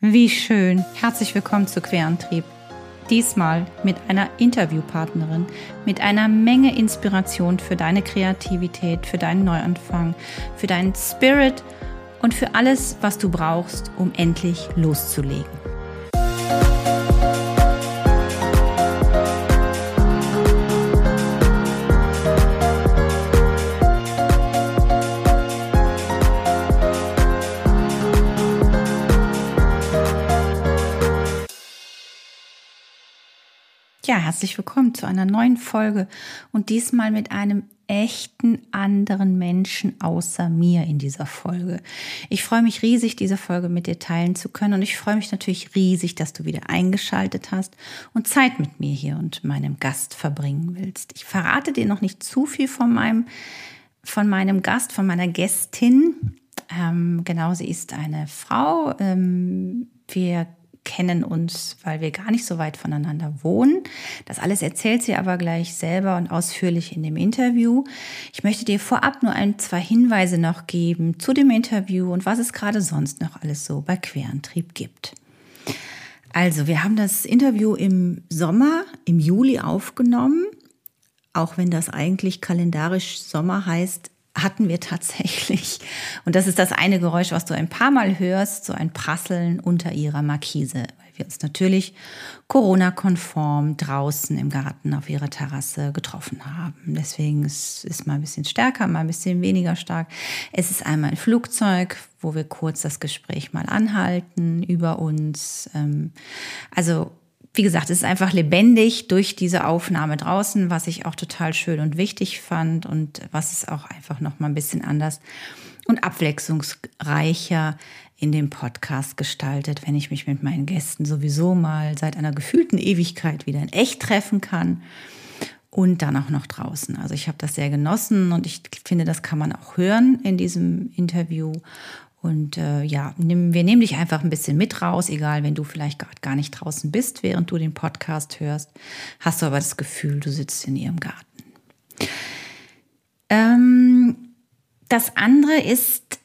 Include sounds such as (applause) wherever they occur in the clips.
Wie schön. Herzlich willkommen zu Querantrieb. Diesmal mit einer Interviewpartnerin, mit einer Menge Inspiration für deine Kreativität, für deinen Neuanfang, für deinen Spirit und für alles, was du brauchst, um endlich loszulegen. Herzlich willkommen zu einer neuen Folge und diesmal mit einem echten anderen Menschen außer mir in dieser Folge. Ich freue mich riesig, diese Folge mit dir teilen zu können und ich freue mich natürlich riesig, dass du wieder eingeschaltet hast und Zeit mit mir hier und meinem Gast verbringen willst. Ich verrate dir noch nicht zu viel von meinem, von meinem Gast, von meiner Gästin. Ähm, genau, sie ist eine Frau. Ähm, wir kennen uns, weil wir gar nicht so weit voneinander wohnen. Das alles erzählt sie aber gleich selber und ausführlich in dem Interview. Ich möchte dir vorab nur ein, zwei Hinweise noch geben zu dem Interview und was es gerade sonst noch alles so bei Querantrieb gibt. Also, wir haben das Interview im Sommer, im Juli aufgenommen. Auch wenn das eigentlich kalendarisch Sommer heißt, hatten wir tatsächlich, und das ist das eine Geräusch, was du ein paar Mal hörst, so ein Prasseln unter ihrer Markise, weil wir uns natürlich Corona-konform draußen im Garten auf ihrer Terrasse getroffen haben. Deswegen ist es mal ein bisschen stärker, mal ein bisschen weniger stark. Es ist einmal ein Flugzeug, wo wir kurz das Gespräch mal anhalten über uns. Ähm, also wie gesagt, es ist einfach lebendig durch diese Aufnahme draußen, was ich auch total schön und wichtig fand und was es auch einfach noch mal ein bisschen anders und abwechslungsreicher in dem Podcast gestaltet, wenn ich mich mit meinen Gästen sowieso mal seit einer gefühlten Ewigkeit wieder in echt treffen kann und dann auch noch draußen. Also ich habe das sehr genossen und ich finde, das kann man auch hören in diesem Interview und äh, ja, nimm, wir nehmen dich einfach ein bisschen mit raus, egal wenn du vielleicht gerade gar nicht draußen bist, während du den Podcast hörst, hast du aber das Gefühl, du sitzt in ihrem Garten. Ähm, das andere ist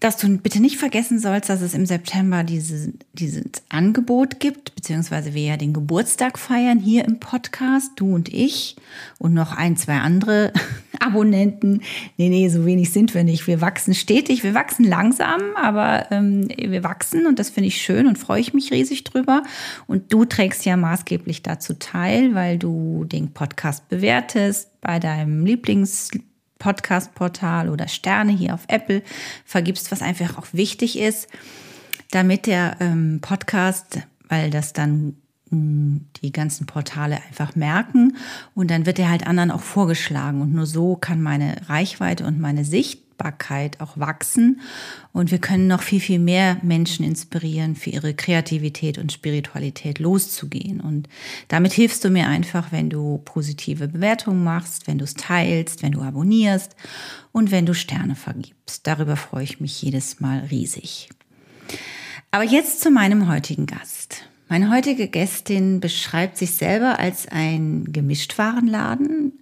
dass du bitte nicht vergessen sollst, dass es im September diese, dieses Angebot gibt, beziehungsweise wir ja den Geburtstag feiern hier im Podcast, du und ich und noch ein, zwei andere (laughs) Abonnenten. Nee, nee, so wenig sind wir nicht. Wir wachsen stetig, wir wachsen langsam, aber ähm, wir wachsen und das finde ich schön und freue ich mich riesig drüber. Und du trägst ja maßgeblich dazu teil, weil du den Podcast bewertest bei deinem Lieblings Podcast-Portal oder Sterne hier auf Apple vergibst, was einfach auch wichtig ist, damit der ähm, Podcast, weil das dann mm, die ganzen Portale einfach merken. Und dann wird er halt anderen auch vorgeschlagen. Und nur so kann meine Reichweite und meine Sicht Sichtbarkeit auch wachsen und wir können noch viel, viel mehr Menschen inspirieren, für ihre Kreativität und Spiritualität loszugehen. Und damit hilfst du mir einfach, wenn du positive Bewertungen machst, wenn du es teilst, wenn du abonnierst und wenn du Sterne vergibst. Darüber freue ich mich jedes Mal riesig. Aber jetzt zu meinem heutigen Gast. Meine heutige Gästin beschreibt sich selber als ein Gemischtwarenladen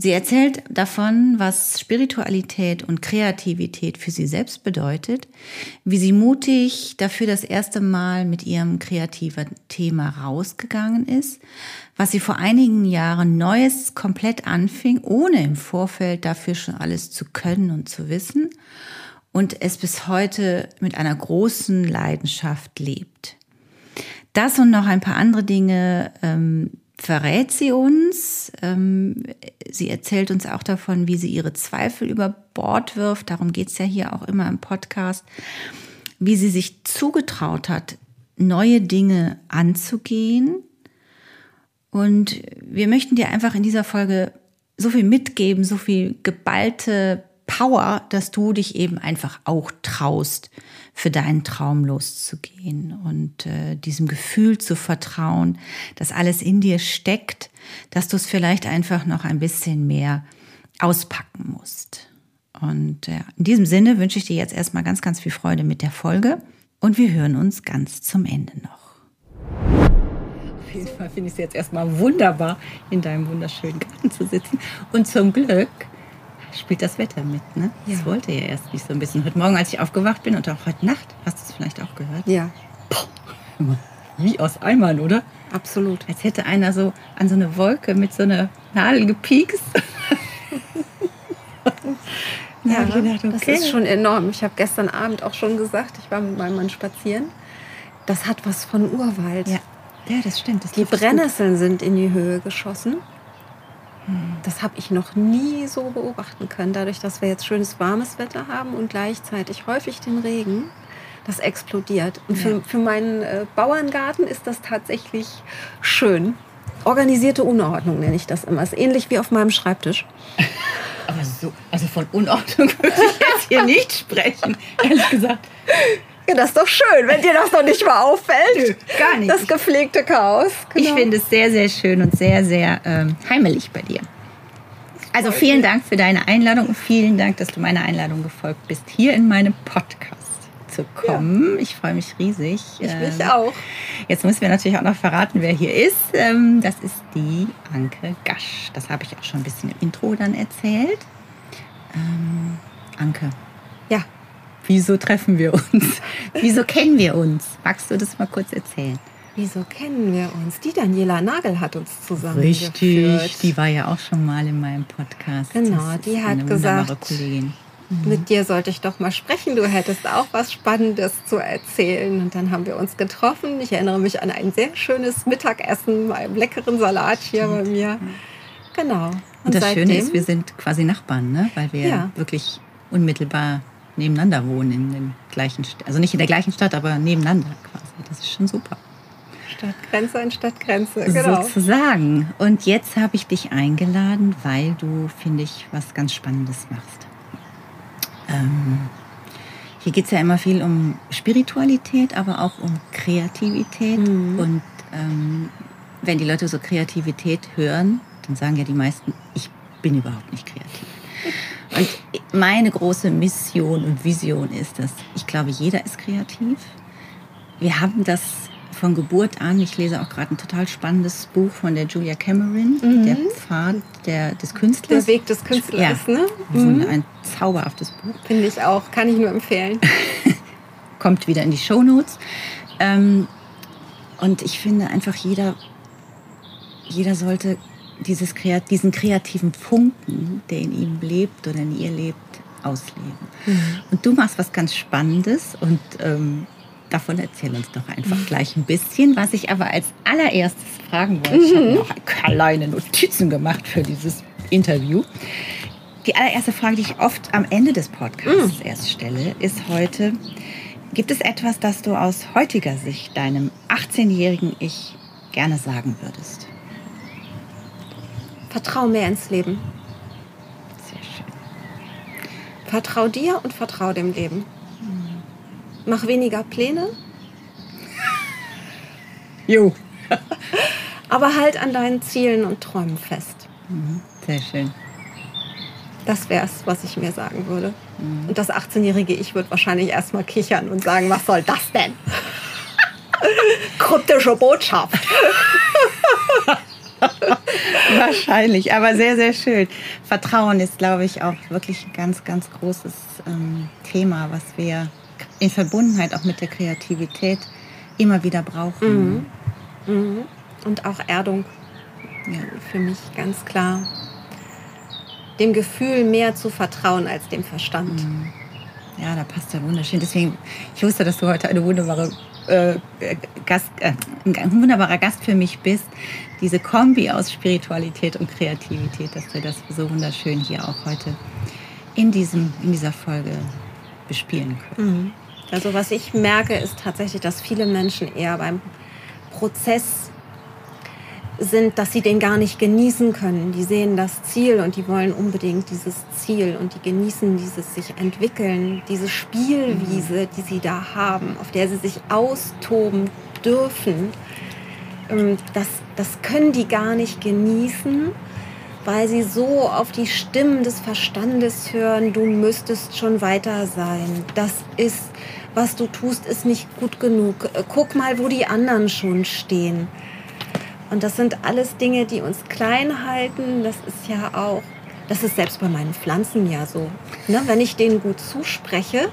Sie erzählt davon, was Spiritualität und Kreativität für sie selbst bedeutet, wie sie mutig dafür das erste Mal mit ihrem kreativen Thema rausgegangen ist, was sie vor einigen Jahren Neues komplett anfing, ohne im Vorfeld dafür schon alles zu können und zu wissen und es bis heute mit einer großen Leidenschaft lebt. Das und noch ein paar andere Dinge ähm, verrät sie uns. Ähm, sie erzählt uns auch davon, wie sie ihre Zweifel über Bord wirft. Darum geht es ja hier auch immer im Podcast. Wie sie sich zugetraut hat, neue Dinge anzugehen. Und wir möchten dir einfach in dieser Folge so viel mitgeben, so viel geballte Power, dass du dich eben einfach auch traust, für deinen Traum loszugehen und äh, diesem Gefühl zu vertrauen, dass alles in dir steckt, dass du es vielleicht einfach noch ein bisschen mehr auspacken musst. Und äh, in diesem Sinne wünsche ich dir jetzt erstmal ganz, ganz viel Freude mit der Folge und wir hören uns ganz zum Ende noch. Auf jeden Fall finde ich es jetzt erstmal wunderbar, in deinem wunderschönen Garten zu sitzen. Und zum Glück spielt das Wetter mit, ne? Ja. Das wollte ja erst nicht so ein bisschen. Heute Morgen, als ich aufgewacht bin und auch heute Nacht, hast du es vielleicht auch gehört? Ja, Wie aus Eimern, oder? absolut. Als hätte einer so an so eine Wolke mit so einer Nadel gepiekst. (laughs) Ja, ich gedacht, das okay. ist schon enorm. Ich habe gestern Abend auch schon gesagt, ich war mit meinem Mann spazieren. Das hat was von Urwald. Ja, ja das stimmt. Das Die Brennnesseln sind in die Höhe geschossen. Das habe ich noch nie so beobachten können. Dadurch, dass wir jetzt schönes warmes Wetter haben und gleichzeitig häufig den Regen, das explodiert. Und für, für meinen äh, Bauerngarten ist das tatsächlich schön. Organisierte Unordnung nenne ich das immer. Ist ähnlich wie auf meinem Schreibtisch. Aber so, also von Unordnung (laughs) würde ich jetzt hier nicht sprechen, ehrlich gesagt. Ja, das ist doch schön, wenn dir das noch nicht mal auffällt. Gar nicht. Das gepflegte Chaos. Ich genau. finde es sehr, sehr schön und sehr, sehr ähm, heimelig bei dir. Also vielen Dank für deine Einladung und vielen Dank, dass du meiner Einladung gefolgt bist, hier in meinem Podcast zu kommen. Ich freue mich riesig. Ich mich Ähm, auch. Jetzt müssen wir natürlich auch noch verraten, wer hier ist. Ähm, Das ist die Anke Gasch. Das habe ich auch schon ein bisschen im Intro dann erzählt. Ähm, Anke, Ja, wieso treffen wir uns? (laughs) Wieso kennen wir uns? Magst du das mal kurz erzählen? wieso kennen wir uns? Die Daniela Nagel hat uns zusammen Richtig, die war ja auch schon mal in meinem Podcast. Genau, Das die hat gesagt, Kollegin. Mit dir sollte ich doch mal sprechen. Du hättest auch was Spannendes zu erzählen. Und dann haben wir uns getroffen. Ich erinnere mich an ein sehr schönes Mittagessen, einem leckeren Salat hier bei mir. Genau. Und das Schöne ist, wir sind quasi Nachbarn, ne? weil wir Ja. wirklich unmittelbar nebeneinander wohnen in den gleichen, also nicht in der gleichen Stadt, aber nebeneinander quasi. Das ist schon super. Stadtgrenze an Stadtgrenze. Genau. Sozusagen. Und jetzt habe ich dich eingeladen, weil du, finde ich, was ganz Spannendes machst. Ähm, hier geht es ja immer viel um Spiritualität, aber auch um Kreativität. Und ähm, wenn die Leute so Kreativität hören, dann sagen ja die meisten, ich bin überhaupt nicht kreativ. Und meine große Mission und Vision ist das, ich glaube, jeder ist kreativ. Wir haben das von Geburt an. Ich lese auch gerade ein total spannendes Buch von der Julia Cameron, der Pfad der, des Künstlers. Der Weg des Künstlers, ja. ne? Wunder- Ein zauberhaftes Buch. Finde ich auch. Kann ich nur empfehlen. (laughs) Kommt wieder in die Shownotes. Ähm, und ich finde einfach, jeder, jeder sollte dieses, diesen kreativen Funken, der in ihm lebt oder in ihr lebt, ausleben. Und du machst was ganz Spannendes und ähm, davon erzähl uns doch einfach gleich ein bisschen. Was ich aber als allererstes fragen wollte, ich habe mir auch kleine Notizen gemacht für dieses Interview. Die allererste Frage, die ich oft am Ende des Podcasts erst stelle, ist heute, gibt es etwas, das du aus heutiger Sicht deinem 18-jährigen Ich gerne sagen würdest? Vertrau mehr ins Leben. Sehr schön. Vertrau dir und vertrau dem Leben. Mach weniger Pläne, (laughs) Jo. (laughs) aber halt an deinen Zielen und Träumen fest. Sehr schön. Das wäre es, was ich mir sagen würde. Und das 18-jährige Ich wird wahrscheinlich erstmal kichern und sagen, was soll das denn? (laughs) Kryptische Botschaft. (laughs) Wahrscheinlich, aber sehr, sehr schön. Vertrauen ist, glaube ich, auch wirklich ein ganz, ganz großes ähm, Thema, was wir in Verbundenheit auch mit der Kreativität immer wieder brauchen. Und auch Erdung. Ja. Für mich ganz klar. Dem Gefühl mehr zu vertrauen als dem Verstand. Ja, da passt ja wunderschön. Deswegen, ich wusste, dass du heute eine wunderbare äh, Gast, äh, ein wunderbarer Gast für mich bist. Diese Kombi aus Spiritualität und Kreativität, dass wir das so wunderschön hier auch heute in, diesem, in dieser Folge bespielen können. Also was ich merke, ist tatsächlich, dass viele Menschen eher beim Prozess sind, dass sie den gar nicht genießen können. Die sehen das Ziel und die wollen unbedingt dieses Ziel und die genießen dieses sich entwickeln, diese Spielwiese, die sie da haben, auf der sie sich austoben dürfen. Ähm, Das, das können die gar nicht genießen, weil sie so auf die Stimmen des Verstandes hören, du müsstest schon weiter sein. Das ist, was du tust, ist nicht gut genug. Äh, Guck mal, wo die anderen schon stehen. Und das sind alles Dinge, die uns klein halten. Das ist ja auch Das ist selbst bei meinen Pflanzen ja so. Ne? Wenn ich denen gut zuspreche,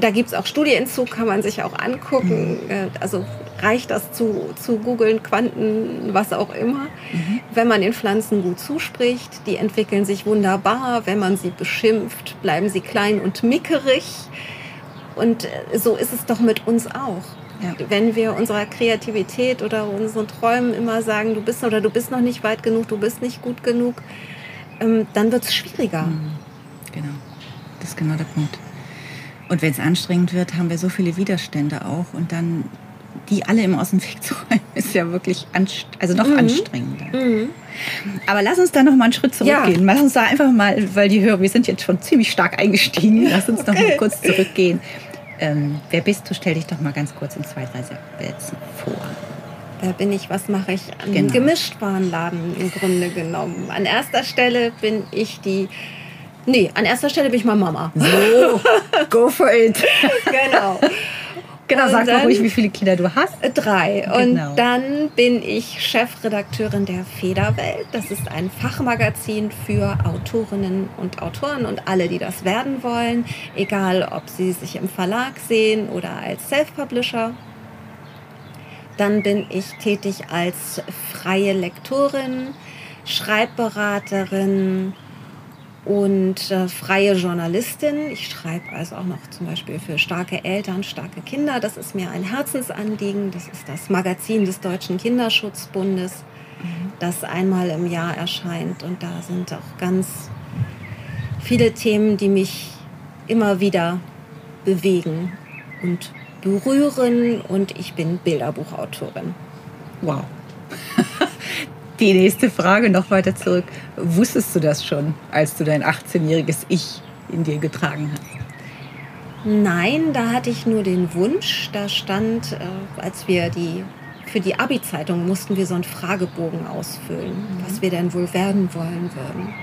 da gibt es auch Studien zu, kann man sich auch angucken. Mhm. Äh, also reicht das zu, zu googeln, Quanten, was auch immer. Mhm. Wenn man den Pflanzen gut zuspricht, die entwickeln sich wunderbar. Wenn man sie beschimpft, bleiben sie klein und mickerig. Und äh, so ist es doch mit uns auch. Ja. Wenn wir unserer Kreativität oder unseren Träumen immer sagen, du bist oder du bist noch nicht weit genug, du bist nicht gut genug, ähm, dann wird es schwieriger. Mhm. Genau, das ist genau der Punkt. Und wenn es anstrengend wird, haben wir so viele Widerstände auch. Und dann die alle immer aus dem Weg (laughs) zu räumen, ist ja wirklich also noch mhm. anstrengender. Mhm. Aber lass uns da noch mal einen Schritt zurückgehen. Ja. Lass uns da einfach mal, weil die hören, wir sind jetzt schon ziemlich stark eingestiegen, lass uns okay. noch mal kurz zurückgehen. Ähm, wer bist du? Stell dich doch mal ganz kurz in zwei, drei Sätzen vor. Wer bin ich? Was mache ich? An genau. Gemischtwarenladen im Grunde genommen. An erster Stelle bin ich die Nee, an erster Stelle bin ich mal Mama. So, go for it. (laughs) genau. Genau, und sag mal ruhig, wie viele Kinder du hast. Drei. Genau. Und dann bin ich Chefredakteurin der Federwelt. Das ist ein Fachmagazin für Autorinnen und Autoren und alle, die das werden wollen, egal ob sie sich im Verlag sehen oder als Self-Publisher. Dann bin ich tätig als freie Lektorin, Schreibberaterin, und äh, freie Journalistin. Ich schreibe also auch noch zum Beispiel für starke Eltern, starke Kinder. Das ist mir ein Herzensanliegen. Das ist das Magazin des Deutschen Kinderschutzbundes, mhm. das einmal im Jahr erscheint. Und da sind auch ganz viele Themen, die mich immer wieder bewegen und berühren. Und ich bin Bilderbuchautorin. Wow. (laughs) Die nächste Frage noch weiter zurück. Wusstest du das schon, als du dein 18-jähriges Ich in dir getragen hast? Nein, da hatte ich nur den Wunsch. Da stand, äh, als wir die für die Abi-Zeitung mussten wir so einen Fragebogen ausfüllen, mhm. was wir denn wohl werden wollen würden.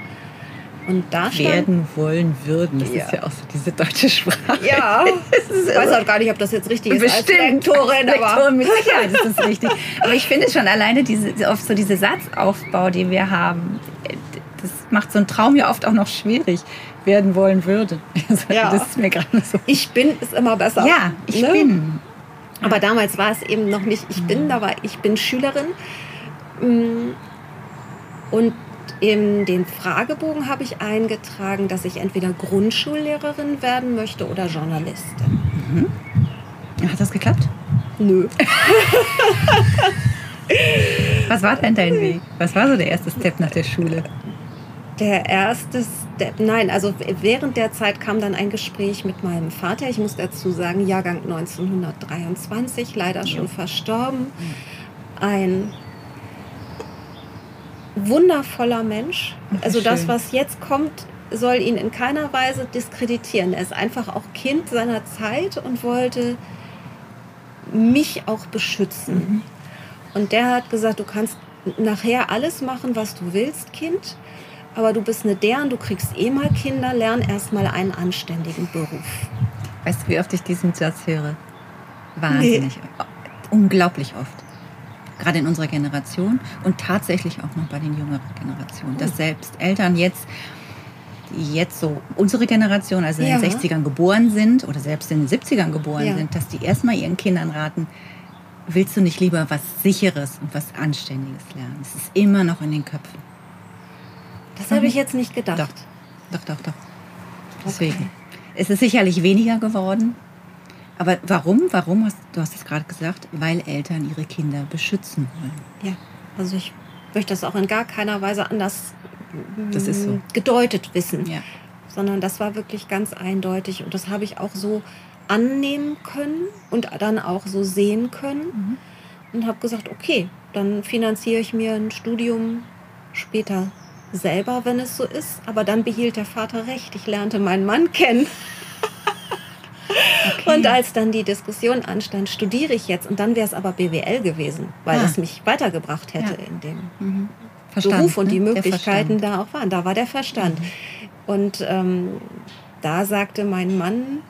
Und da stand, werden wollen würden. Das ja. ist ja auch so diese deutsche Sprache. Ja, (laughs) ich weiß auch gar nicht, ob das jetzt richtig ist Bestimmt. als Lektorin. Lektorin mit Sicherheit (laughs) ist das richtig. Aber ich finde schon alleine diese, oft so diese Satzaufbau, die wir haben, das macht so einen Traum ja oft auch noch schwierig werden wollen würde. (laughs) Also ja. Das ist mir gerade so. Ich bin ist immer besser. Ja, ich ne? bin. Aber damals war es eben noch nicht ich bin, da war ich bin Schülerin. Mm. Und in den Fragebogen habe ich eingetragen, dass ich entweder Grundschullehrerin werden möchte oder Journalistin. Mhm. Hat das geklappt? Nö. (laughs) Was war denn dein Weg? Was war so der erste Step nach der Schule? Der erste Step, nein, also während der Zeit kam dann ein Gespräch mit meinem Vater. Ich muss dazu sagen, Jahrgang 1923, leider schon verstorben. Ein wundervoller Mensch. Also das, was jetzt kommt, soll ihn in keiner Weise diskreditieren. Er ist einfach auch Kind seiner Zeit und wollte mich auch beschützen. Mhm. Und der hat gesagt, du kannst nachher alles machen, was du willst, Kind. Aber du bist eine deren, du kriegst eh mal Kinder, lern erstmal einen anständigen Beruf. Weißt du, wie oft ich diesen Satz höre? Wahnsinnig. Nee. Unglaublich oft gerade in unserer Generation und tatsächlich auch noch bei den jüngeren Generationen, dass selbst Eltern jetzt die jetzt so unsere Generation, also in den 60ern geboren sind oder selbst in den 70ern geboren ja. sind, dass die erstmal ihren Kindern raten, willst du nicht lieber was Sicheres und was Anständiges lernen? Es ist immer noch in den Köpfen. Das habe ich jetzt nicht gedacht. Doch, doch, doch. doch. Deswegen. Okay. Es ist sicherlich weniger geworden, aber warum? Warum hast du hast es gerade gesagt, weil Eltern ihre Kinder beschützen wollen. Ja, also ich möchte das auch in gar keiner Weise anders so. Mm, gedeutet wissen, ja. sondern das war wirklich ganz eindeutig und das habe ich auch so annehmen können und dann auch so sehen können mhm. und habe gesagt, okay, dann finanziere ich mir ein Studium später selber, wenn es so ist. Aber dann behielt der Vater recht. Ich lernte meinen Mann kennen. Okay. Und als dann die Diskussion anstand, studiere ich jetzt und dann wäre es aber BWL gewesen, weil ah. es mich weitergebracht hätte ja. in dem mhm. Verstand, Beruf und ne? die Möglichkeiten da auch waren. Da war der Verstand. Mhm. Und ähm, da sagte mein Mann,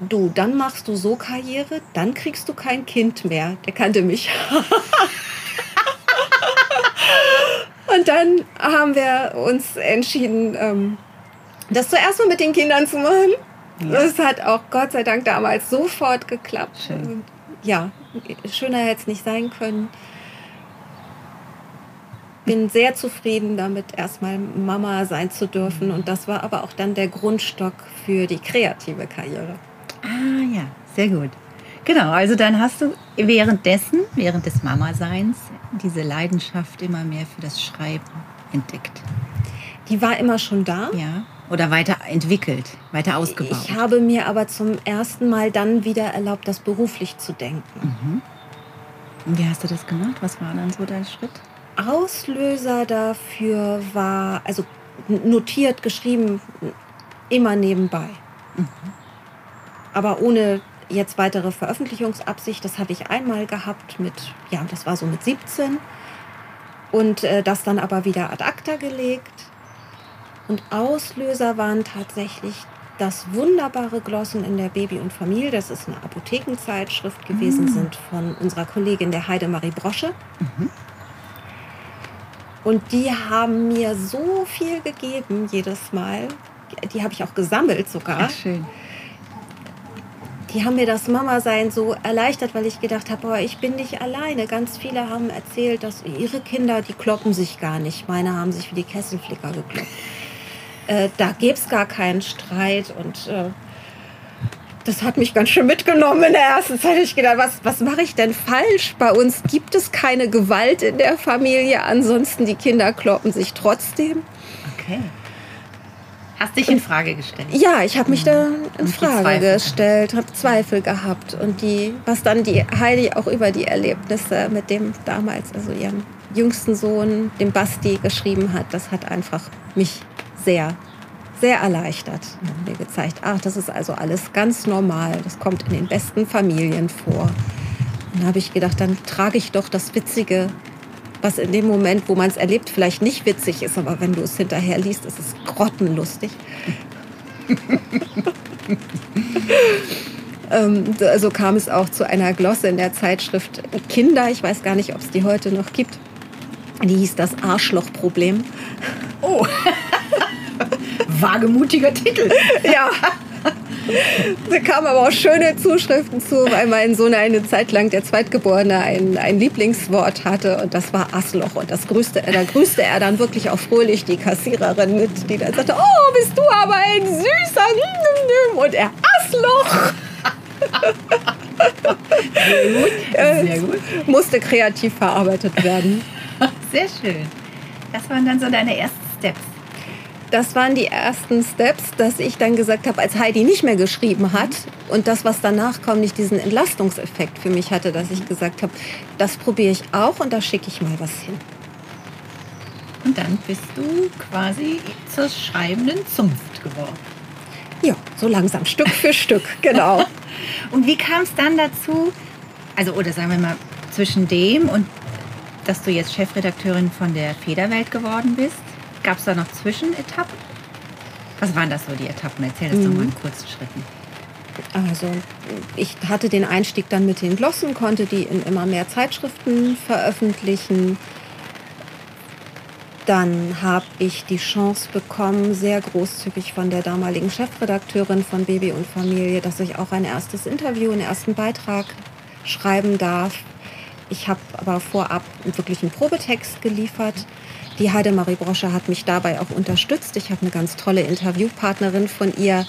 du, dann machst du so Karriere, dann kriegst du kein Kind mehr. Der kannte mich. (laughs) Und dann haben wir uns entschieden, ähm, das zuerst mal mit den Kindern zu machen. Das hat auch Gott sei Dank damals sofort geklappt. Schön. Ja, schöner hätte es nicht sein können. Bin sehr zufrieden damit, erstmal Mama sein zu dürfen. Und das war aber auch dann der Grundstock für die kreative Karriere. Ah ja, sehr gut. Genau, also dann hast du währenddessen, während des Mama-Seins, diese Leidenschaft immer mehr für das Schreiben entdeckt. Die war immer schon da. Ja. Oder weiterentwickelt, weiter ausgebaut. Ich habe mir aber zum ersten Mal dann wieder erlaubt, das beruflich zu denken. Mhm. Und wie hast du das gemacht? Was war dann so dein Schritt? Auslöser dafür war, also notiert, geschrieben, immer nebenbei. Mhm. Aber ohne jetzt weitere Veröffentlichungsabsicht. Das habe ich einmal gehabt mit, ja, das war so mit 17. Und äh, das dann aber wieder ad acta gelegt. Und Auslöser waren tatsächlich das wunderbare Glossen in der Baby und Familie. Das ist eine Apothekenzeitschrift gewesen, mhm. sind von unserer Kollegin der Heidemarie Brosche. Mhm. Und die haben mir so viel gegeben jedes Mal. Die habe ich auch gesammelt sogar. Ach, schön die haben mir das Mama-Sein so erleichtert, weil ich gedacht habe, boah, ich bin nicht alleine. Ganz viele haben erzählt, dass ihre Kinder, die kloppen sich gar nicht. Meine haben sich wie die Kesselflicker gekloppt. Äh, da gäbe es gar keinen Streit und äh, das hat mich ganz schön mitgenommen in der ersten Zeit. Ich gedacht, was, was mache ich denn falsch? Bei uns gibt es keine Gewalt in der Familie, ansonsten die Kinder kloppen sich trotzdem. Okay. Hast dich in Frage gestellt? Ja, ich habe mich da in Frage gestellt, habe Zweifel gehabt. Und die, was dann die Heidi auch über die Erlebnisse mit dem damals, also ihrem jüngsten Sohn, dem Basti, geschrieben hat, das hat einfach mich sehr, sehr erleichtert. Und mir gezeigt, ach, das ist also alles ganz normal. Das kommt in den besten Familien vor. Und da habe ich gedacht, dann trage ich doch das Witzige was in dem Moment, wo man es erlebt, vielleicht nicht witzig ist, aber wenn du es hinterher liest, ist es grottenlustig. (laughs) ähm, so also kam es auch zu einer Glosse in der Zeitschrift Kinder. Ich weiß gar nicht, ob es die heute noch gibt. Die hieß das Arschlochproblem. Oh, (laughs) wagemutiger Titel. (laughs) ja. Da kamen aber auch schöne Zuschriften zu, weil mein Sohn eine Zeit lang der Zweitgeborene ein, ein Lieblingswort hatte und das war Assloch. Und das grüßte, da grüßte er dann wirklich auch fröhlich die Kassiererin mit, die dann sagte, oh, bist du aber ein süßer und er Assloch. Sehr gut. Sehr gut. Musste kreativ verarbeitet werden. Sehr schön. Das waren dann so deine ersten Steps das waren die ersten Steps, dass ich dann gesagt habe, als Heidi nicht mehr geschrieben hat und das, was danach kommt, nicht diesen Entlastungseffekt für mich hatte, dass ich gesagt habe, das probiere ich auch und da schicke ich mal was hin. Und dann bist du quasi zur schreibenden Zunft geworden. Ja, so langsam, Stück für Stück, genau. (laughs) Und wie kam es dann dazu, also oder sagen wir mal, zwischen dem und dass du jetzt Chefredakteurin von der Federwelt geworden bist? Gab es da noch Zwischenetappen? Was waren das so, die Etappen? Erzähl das mhm. doch mal in kurzen Schritten. Also ich hatte den Einstieg dann mit den Glossen, konnte die in immer mehr Zeitschriften veröffentlichen. Dann habe ich die Chance bekommen, sehr großzügig von der damaligen Chefredakteurin von Baby und Familie, dass ich auch ein erstes Interview, einen ersten Beitrag schreiben darf. Ich habe aber vorab wirklich einen Probetext geliefert die Heidemarie Brosche hat mich dabei auch unterstützt. Ich habe eine ganz tolle Interviewpartnerin von ihr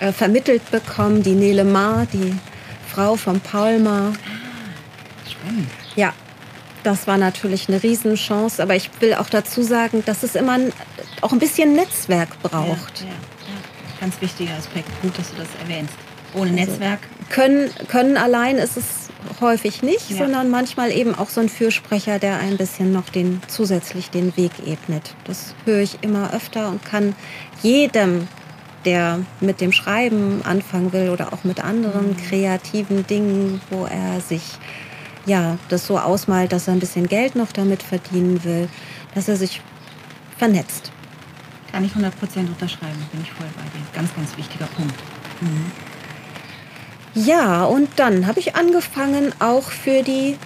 äh, vermittelt bekommen, die Nele Maar, die Frau von Paul Maar. Spannend. Ja, das war natürlich eine Riesenchance. Aber ich will auch dazu sagen, dass es immer auch ein bisschen Netzwerk braucht. Ja, ja, ja. Ganz wichtiger Aspekt. Gut, dass du das erwähnst. Ohne also Netzwerk. Können, können allein ist es häufig nicht, ja. sondern manchmal eben auch so ein Fürsprecher, der ein bisschen noch den, zusätzlich den Weg ebnet. Das höre ich immer öfter und kann jedem, der mit dem Schreiben anfangen will oder auch mit anderen mhm. kreativen Dingen, wo er sich ja, das so ausmalt, dass er ein bisschen Geld noch damit verdienen will, dass er sich vernetzt. Kann ich 100% unterschreiben, bin ich voll bei dir. Ganz, ganz wichtiger Punkt. Mhm. Ja, und dann habe ich angefangen, auch für die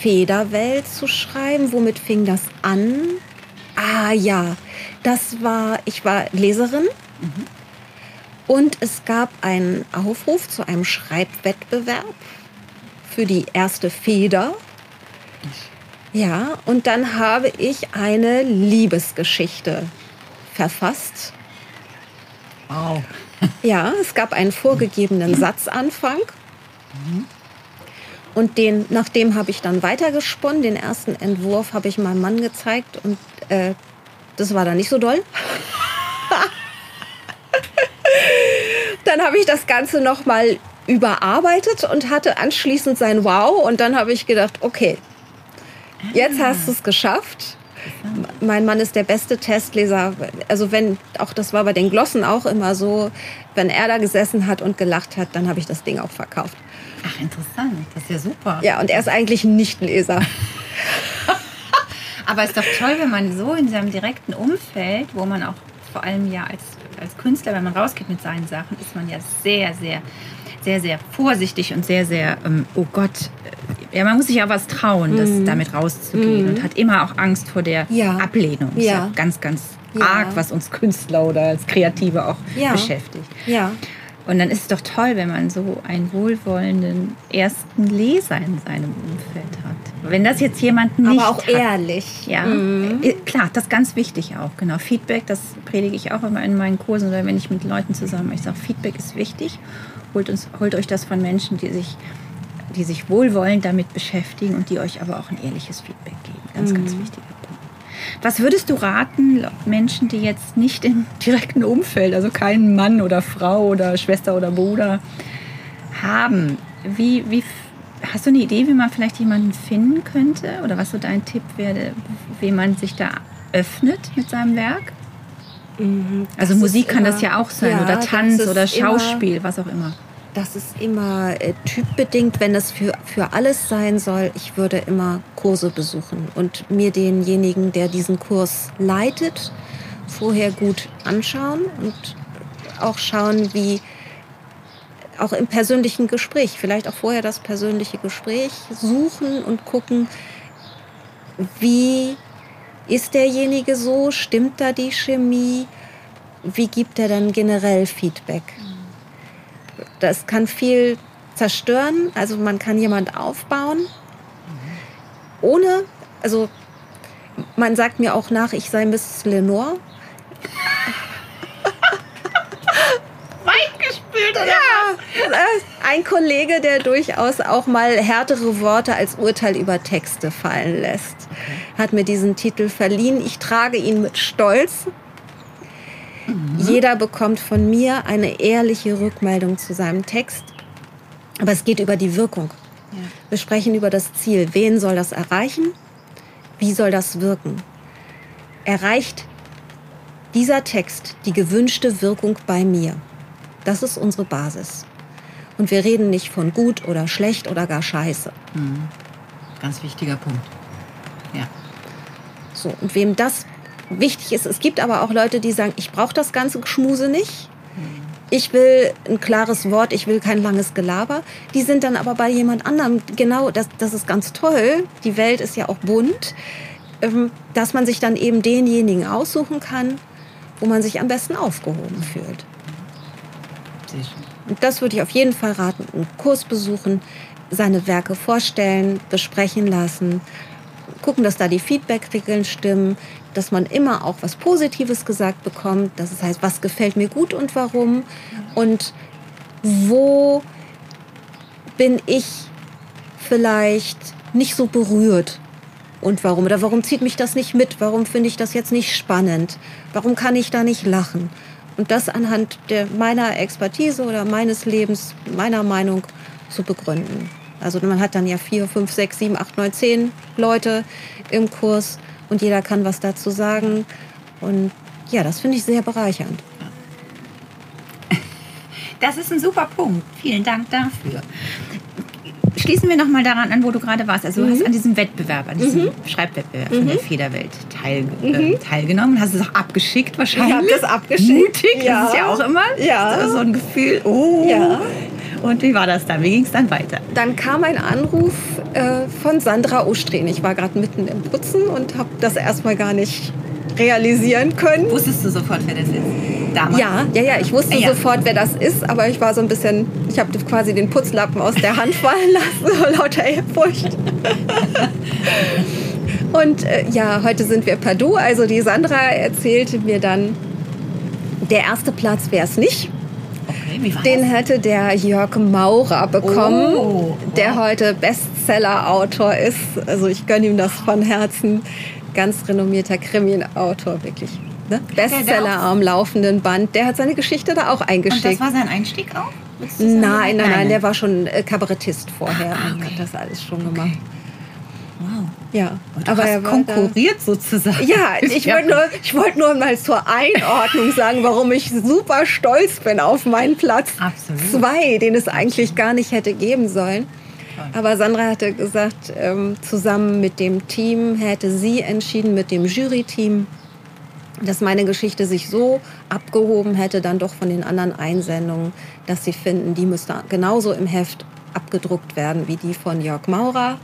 Federwelt zu schreiben. Womit fing das an? Ah ja, das war, ich war Leserin. Mhm. Und es gab einen Aufruf zu einem Schreibwettbewerb für die erste Feder. Ja, und dann habe ich eine Liebesgeschichte verfasst. Wow. Ja, es gab einen vorgegebenen Satzanfang. Und den, nach dem habe ich dann weitergesponnen. Den ersten Entwurf habe ich meinem Mann gezeigt und äh, das war dann nicht so doll. (laughs) dann habe ich das Ganze noch mal überarbeitet und hatte anschließend sein Wow. Und dann habe ich gedacht, okay, jetzt hast du es geschafft. Mein Mann ist der beste Testleser. Also wenn, auch das war bei den Glossen auch immer so, wenn er da gesessen hat und gelacht hat, dann habe ich das Ding auch verkauft. Ach, interessant. Das ist ja super. Ja, und er ist eigentlich nicht Leser. (laughs) (laughs) Aber es ist doch toll, wenn man so in seinem direkten Umfeld, wo man auch vor allem ja als, als Künstler, wenn man rausgeht mit seinen Sachen, ist man ja sehr, sehr, sehr, sehr vorsichtig und sehr, sehr, ähm, oh Gott, ja, man muss sich ja was trauen, das, mhm. damit rauszugehen mhm. und hat immer auch Angst vor der ja. Ablehnung. Ja. ja ganz, ganz arg, was uns Künstler oder als Kreative auch beschäftigt. Ja. Und dann ist es doch toll, wenn man so einen wohlwollenden ersten Leser in seinem Umfeld hat. Wenn das jetzt jemand nicht Aber auch hat, ehrlich. Ja, mhm. Äh, klar, das ist ganz wichtig auch. Genau, Feedback, das predige ich auch immer in meinen Kursen oder wenn ich mit Leuten zusammen. Ich sage, Feedback ist wichtig. Holt, uns, holt euch das von Menschen, die sich die sich wohlwollend damit beschäftigen und die euch aber auch ein ehrliches Feedback geben. Ganz, mhm. ganz wichtiger Punkt. Was würdest du raten, Menschen, die jetzt nicht im (laughs) direkten Umfeld, also keinen Mann oder Frau oder Schwester oder Bruder haben? Wie, wie, hast du eine Idee, wie man vielleicht jemanden finden könnte? Oder was so dein Tipp wäre, wie man sich da öffnet mit seinem Werk? Mhm, also Musik kann immer, das ja auch sein ja, oder Tanz oder Schauspiel, was auch immer das ist immer äh, typbedingt, wenn es für, für alles sein soll. Ich würde immer Kurse besuchen und mir denjenigen, der diesen Kurs leitet, vorher gut anschauen und auch schauen, wie auch im persönlichen Gespräch, vielleicht auch vorher das persönliche Gespräch suchen und gucken, wie ist derjenige so, stimmt da die Chemie, wie gibt er dann generell Feedback? Das kann viel zerstören. Also man kann jemand aufbauen, ohne, also man sagt mir auch nach, ich sei Miss Lenore. (laughs) Weitgespült, oder? Ja, äh, ein Kollege, der durchaus auch mal härtere Worte als Urteil über Texte fallen lässt, hat mir diesen Titel verliehen. Ich trage ihn mit Stolz Mhm. Jeder bekommt von mir eine ehrliche Rückmeldung zu seinem Text. Aber es geht über die Wirkung. Ja. Wir sprechen über das Ziel. Wen soll das erreichen? Wie soll das wirken? Erreicht dieser Text die gewünschte Wirkung bei mir? Das ist unsere Basis. Und wir reden nicht von gut oder schlecht oder gar scheiße. Mhm. Ganz wichtiger Punkt. Ja. So, und wem das wichtig ist. Es gibt aber auch Leute, die sagen, ich brauche das ganze Geschmuse nicht. Ich will ein klares Wort, ich will kein langes Gelaber. Die sind dann aber bei jemand anderem. Genau, das, das ist ganz toll. Die Welt ist ja auch bunt. Ähm, dass man sich dann eben denjenigen aussuchen kann, wo man sich am besten aufgehoben fühlt. Und das würde ich auf jeden Fall raten. Einen Kurs besuchen, seine Werke vorstellen, besprechen lassen, gucken, dass da die Feedback-Regeln stimmen, dass man immer auch was Positives gesagt bekommt. Das heißt, was gefällt mir gut und warum und wo bin ich vielleicht nicht so berührt und warum oder warum zieht mich das nicht mit? Warum finde ich das jetzt nicht spannend? Warum kann ich da nicht lachen? Und das anhand der, meiner Expertise oder meines Lebens, meiner Meinung zu begründen. Also man hat dann ja vier, fünf, sechs, sieben, acht, neun, zehn Leute im Kurs und jeder kann was dazu sagen. Und ja, das finde ich sehr bereichernd. Das ist ein super Punkt. Vielen Dank dafür. Schließen wir noch mal daran an, wo du gerade warst. Also du hast mhm. an diesem Wettbewerb, an diesem mhm. Schreibwettbewerb von der mhm. Federwelt teil, äh, mhm. teilgenommen. Hast es auch abgeschickt wahrscheinlich? Ich habe das abgeschickt. Mutig, ja. das ist ja auch immer ja. so ein Gefühl. Oh. Ja. Und wie war das dann? Wie ging es dann weiter? Dann kam ein Anruf äh, von Sandra Ostrehn. Ich war gerade mitten im Putzen und habe das erstmal gar nicht realisieren können. Wusstest du sofort, wer das ist? Damals? Ja, ja, ja, ich wusste ja. sofort, wer das ist, aber ich war so ein bisschen, ich habe quasi den Putzlappen aus der Hand fallen (laughs) lassen, so lauter Ehrfurcht. (laughs) Und äh, ja, heute sind wir per Du. Also die Sandra erzählte mir dann, der erste Platz wäre es nicht. Okay, Den das? hätte der Jörg Maurer bekommen, oh, wow. der heute Bestseller-Autor ist. Also ich gönne ihm das von Herzen. Ganz renommierter Krimienautor, wirklich. Ne? Bestseller am laufenden Band. Der hat seine Geschichte da auch eingeschickt. Und das war sein Einstieg auch? Nein, nein, nein, der war schon äh, Kabarettist vorher ah, okay. und hat das alles schon okay. gemacht. Wow. Ja, und aber er konkurriert da, sozusagen. Ja, ich wollte nur, wollt nur mal zur Einordnung sagen, warum ich super stolz bin auf meinen Platz Absolut. zwei, den es eigentlich gar nicht hätte geben sollen. Aber Sandra hatte gesagt, ähm, zusammen mit dem Team hätte sie entschieden, mit dem Jury-Team, dass meine Geschichte sich so abgehoben hätte, dann doch von den anderen Einsendungen, dass sie finden, die müsste genauso im Heft abgedruckt werden wie die von Jörg Maurer.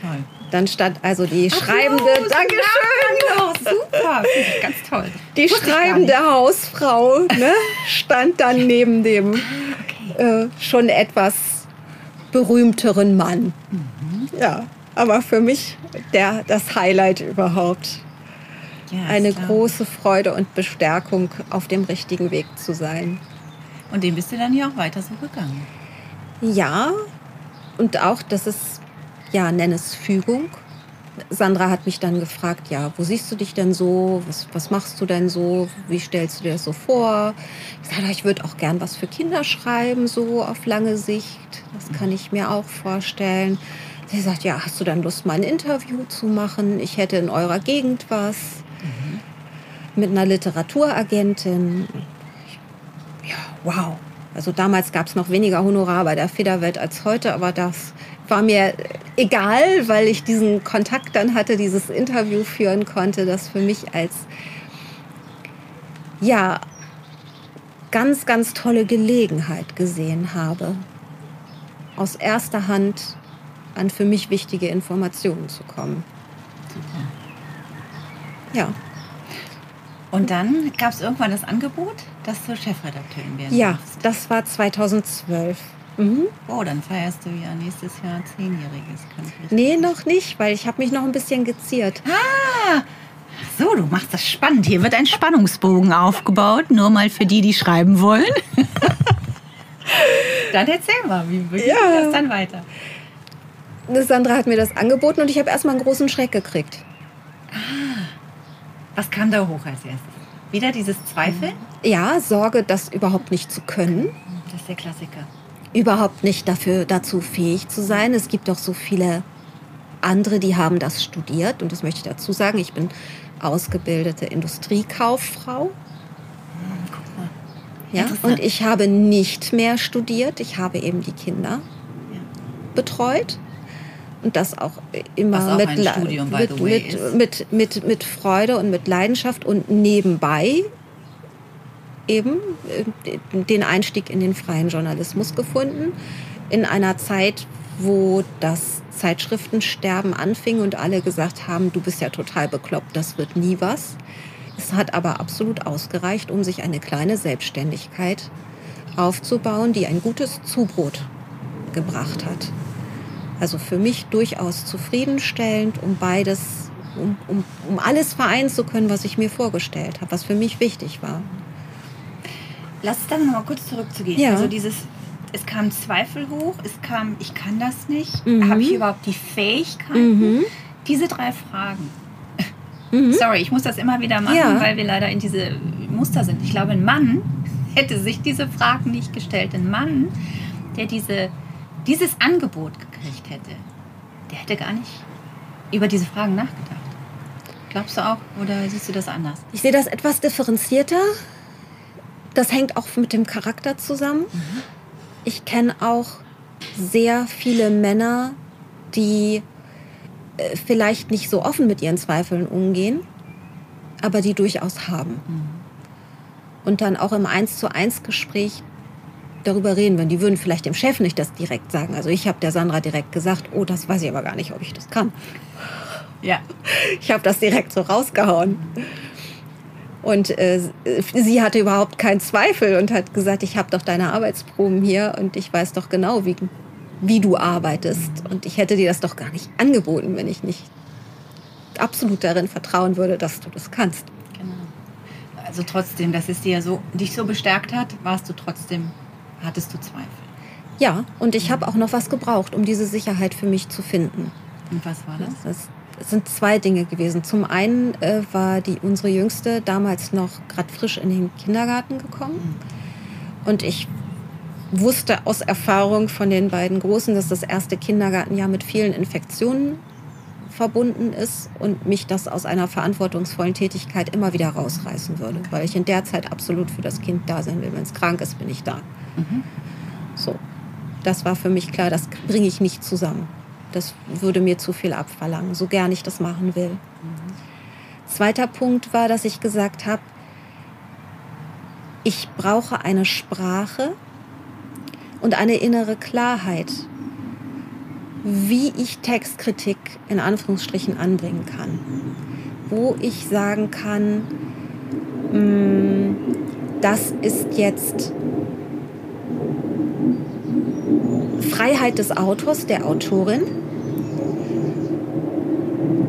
Toll. Dann stand also die Ach, schreibende, los, Dankeschön, super, ganz toll. Die schreibende Hausfrau ne, stand dann neben dem (laughs) okay. äh, schon etwas berühmteren Mann. Mhm. Ja, aber für mich der, das Highlight überhaupt. Ja, Eine klar. große Freude und Bestärkung, auf dem richtigen Weg zu sein. Und dem bist du dann ja auch weiter so gegangen. Ja, und auch, dass es ja, nenn es Fügung. Sandra hat mich dann gefragt, ja, wo siehst du dich denn so? Was, was machst du denn so? Wie stellst du dir das so vor? Ich sagte, ich würde auch gern was für Kinder schreiben, so auf lange Sicht. Das kann ich mir auch vorstellen. Sie sagt, ja, hast du dann Lust, mal ein Interview zu machen? Ich hätte in eurer Gegend was. Mhm. Mit einer Literaturagentin. Ja, wow. Also damals gab es noch weniger Honorar bei der Federwelt als heute, aber das war mir egal, weil ich diesen Kontakt dann hatte, dieses Interview führen konnte, das für mich als ja ganz, ganz tolle Gelegenheit gesehen habe, aus erster Hand an für mich wichtige Informationen zu kommen. Super. Ja. Und dann gab es irgendwann das Angebot, dass du Chefredakteurin werden Ja, das war 2012. Mhm. Oh, dann feierst du ja nächstes Jahr Zehnjähriges. Nee, noch nicht, weil ich habe mich noch ein bisschen geziert. Ah, so, du machst das spannend. Hier wird ein Spannungsbogen aufgebaut, nur mal für die, die schreiben wollen. (laughs) dann erzähl mal, wie geht ja. das dann weiter? Sandra hat mir das angeboten und ich habe erstmal einen großen Schreck gekriegt. Ah, was kam da hoch als erstes? Wieder dieses Zweifel? Ja, Sorge, das überhaupt nicht zu können. Das ist der Klassiker überhaupt nicht dafür, dazu fähig zu sein. Es gibt auch so viele andere, die haben das studiert. Und das möchte ich dazu sagen. Ich bin ausgebildete Industriekauffrau. Ja, und ich habe nicht mehr studiert. Ich habe eben die Kinder betreut. Und das auch immer auch mit, Studium, mit, mit, mit, mit, mit Freude und mit Leidenschaft und nebenbei eben äh, den Einstieg in den freien Journalismus gefunden. In einer Zeit, wo das Zeitschriftensterben anfing und alle gesagt haben, du bist ja total bekloppt, das wird nie was. Es hat aber absolut ausgereicht, um sich eine kleine Selbstständigkeit aufzubauen, die ein gutes Zubrot gebracht hat. Also für mich durchaus zufriedenstellend, um beides, um, um, um alles vereinen zu können, was ich mir vorgestellt habe, was für mich wichtig war. Lass es dann noch mal kurz zurückzugehen. Ja. Also dieses, es kam Zweifel hoch, es kam, ich kann das nicht, mhm. habe ich überhaupt die Fähigkeiten? Mhm. Diese drei Fragen. Mhm. Sorry, ich muss das immer wieder machen, ja. weil wir leider in diese Muster sind. Ich glaube, ein Mann (laughs) hätte sich diese Fragen nicht gestellt. Ein Mann, der diese, dieses Angebot gekriegt hätte, der hätte gar nicht über diese Fragen nachgedacht. Glaubst du auch oder siehst du das anders? Ich sehe das etwas differenzierter. Das hängt auch mit dem Charakter zusammen. Mhm. Ich kenne auch sehr viele Männer, die äh, vielleicht nicht so offen mit ihren Zweifeln umgehen, aber die durchaus haben. Mhm. Und dann auch im Eins zu eins Gespräch darüber reden würden. Die würden vielleicht dem Chef nicht das direkt sagen. Also ich habe der Sandra direkt gesagt, oh, das weiß ich aber gar nicht, ob ich das kann. Ja. Ich habe das direkt so rausgehauen. Und äh, sie hatte überhaupt keinen Zweifel und hat gesagt, ich habe doch deine Arbeitsproben hier und ich weiß doch genau, wie, wie du arbeitest. Und ich hätte dir das doch gar nicht angeboten, wenn ich nicht absolut darin vertrauen würde, dass du das kannst. Genau. Also trotzdem, dass es dir so, dich so bestärkt hat, warst du trotzdem, hattest du Zweifel. Ja, und ich habe auch noch was gebraucht, um diese Sicherheit für mich zu finden. Und was war das? Das es sind zwei Dinge gewesen. Zum einen äh, war die unsere Jüngste damals noch gerade frisch in den Kindergarten gekommen. Und ich wusste aus Erfahrung von den beiden Großen, dass das erste Kindergartenjahr mit vielen Infektionen verbunden ist und mich das aus einer verantwortungsvollen Tätigkeit immer wieder rausreißen würde, weil ich in der Zeit absolut für das Kind da sein will. Wenn es krank ist, bin ich da. Mhm. So, das war für mich klar, das bringe ich nicht zusammen. Das würde mir zu viel abverlangen, so gern ich das machen will. Mhm. Zweiter Punkt war, dass ich gesagt habe, ich brauche eine Sprache und eine innere Klarheit, wie ich Textkritik in Anführungsstrichen anbringen kann. Wo ich sagen kann, mm, das ist jetzt Freiheit des Autors, der Autorin.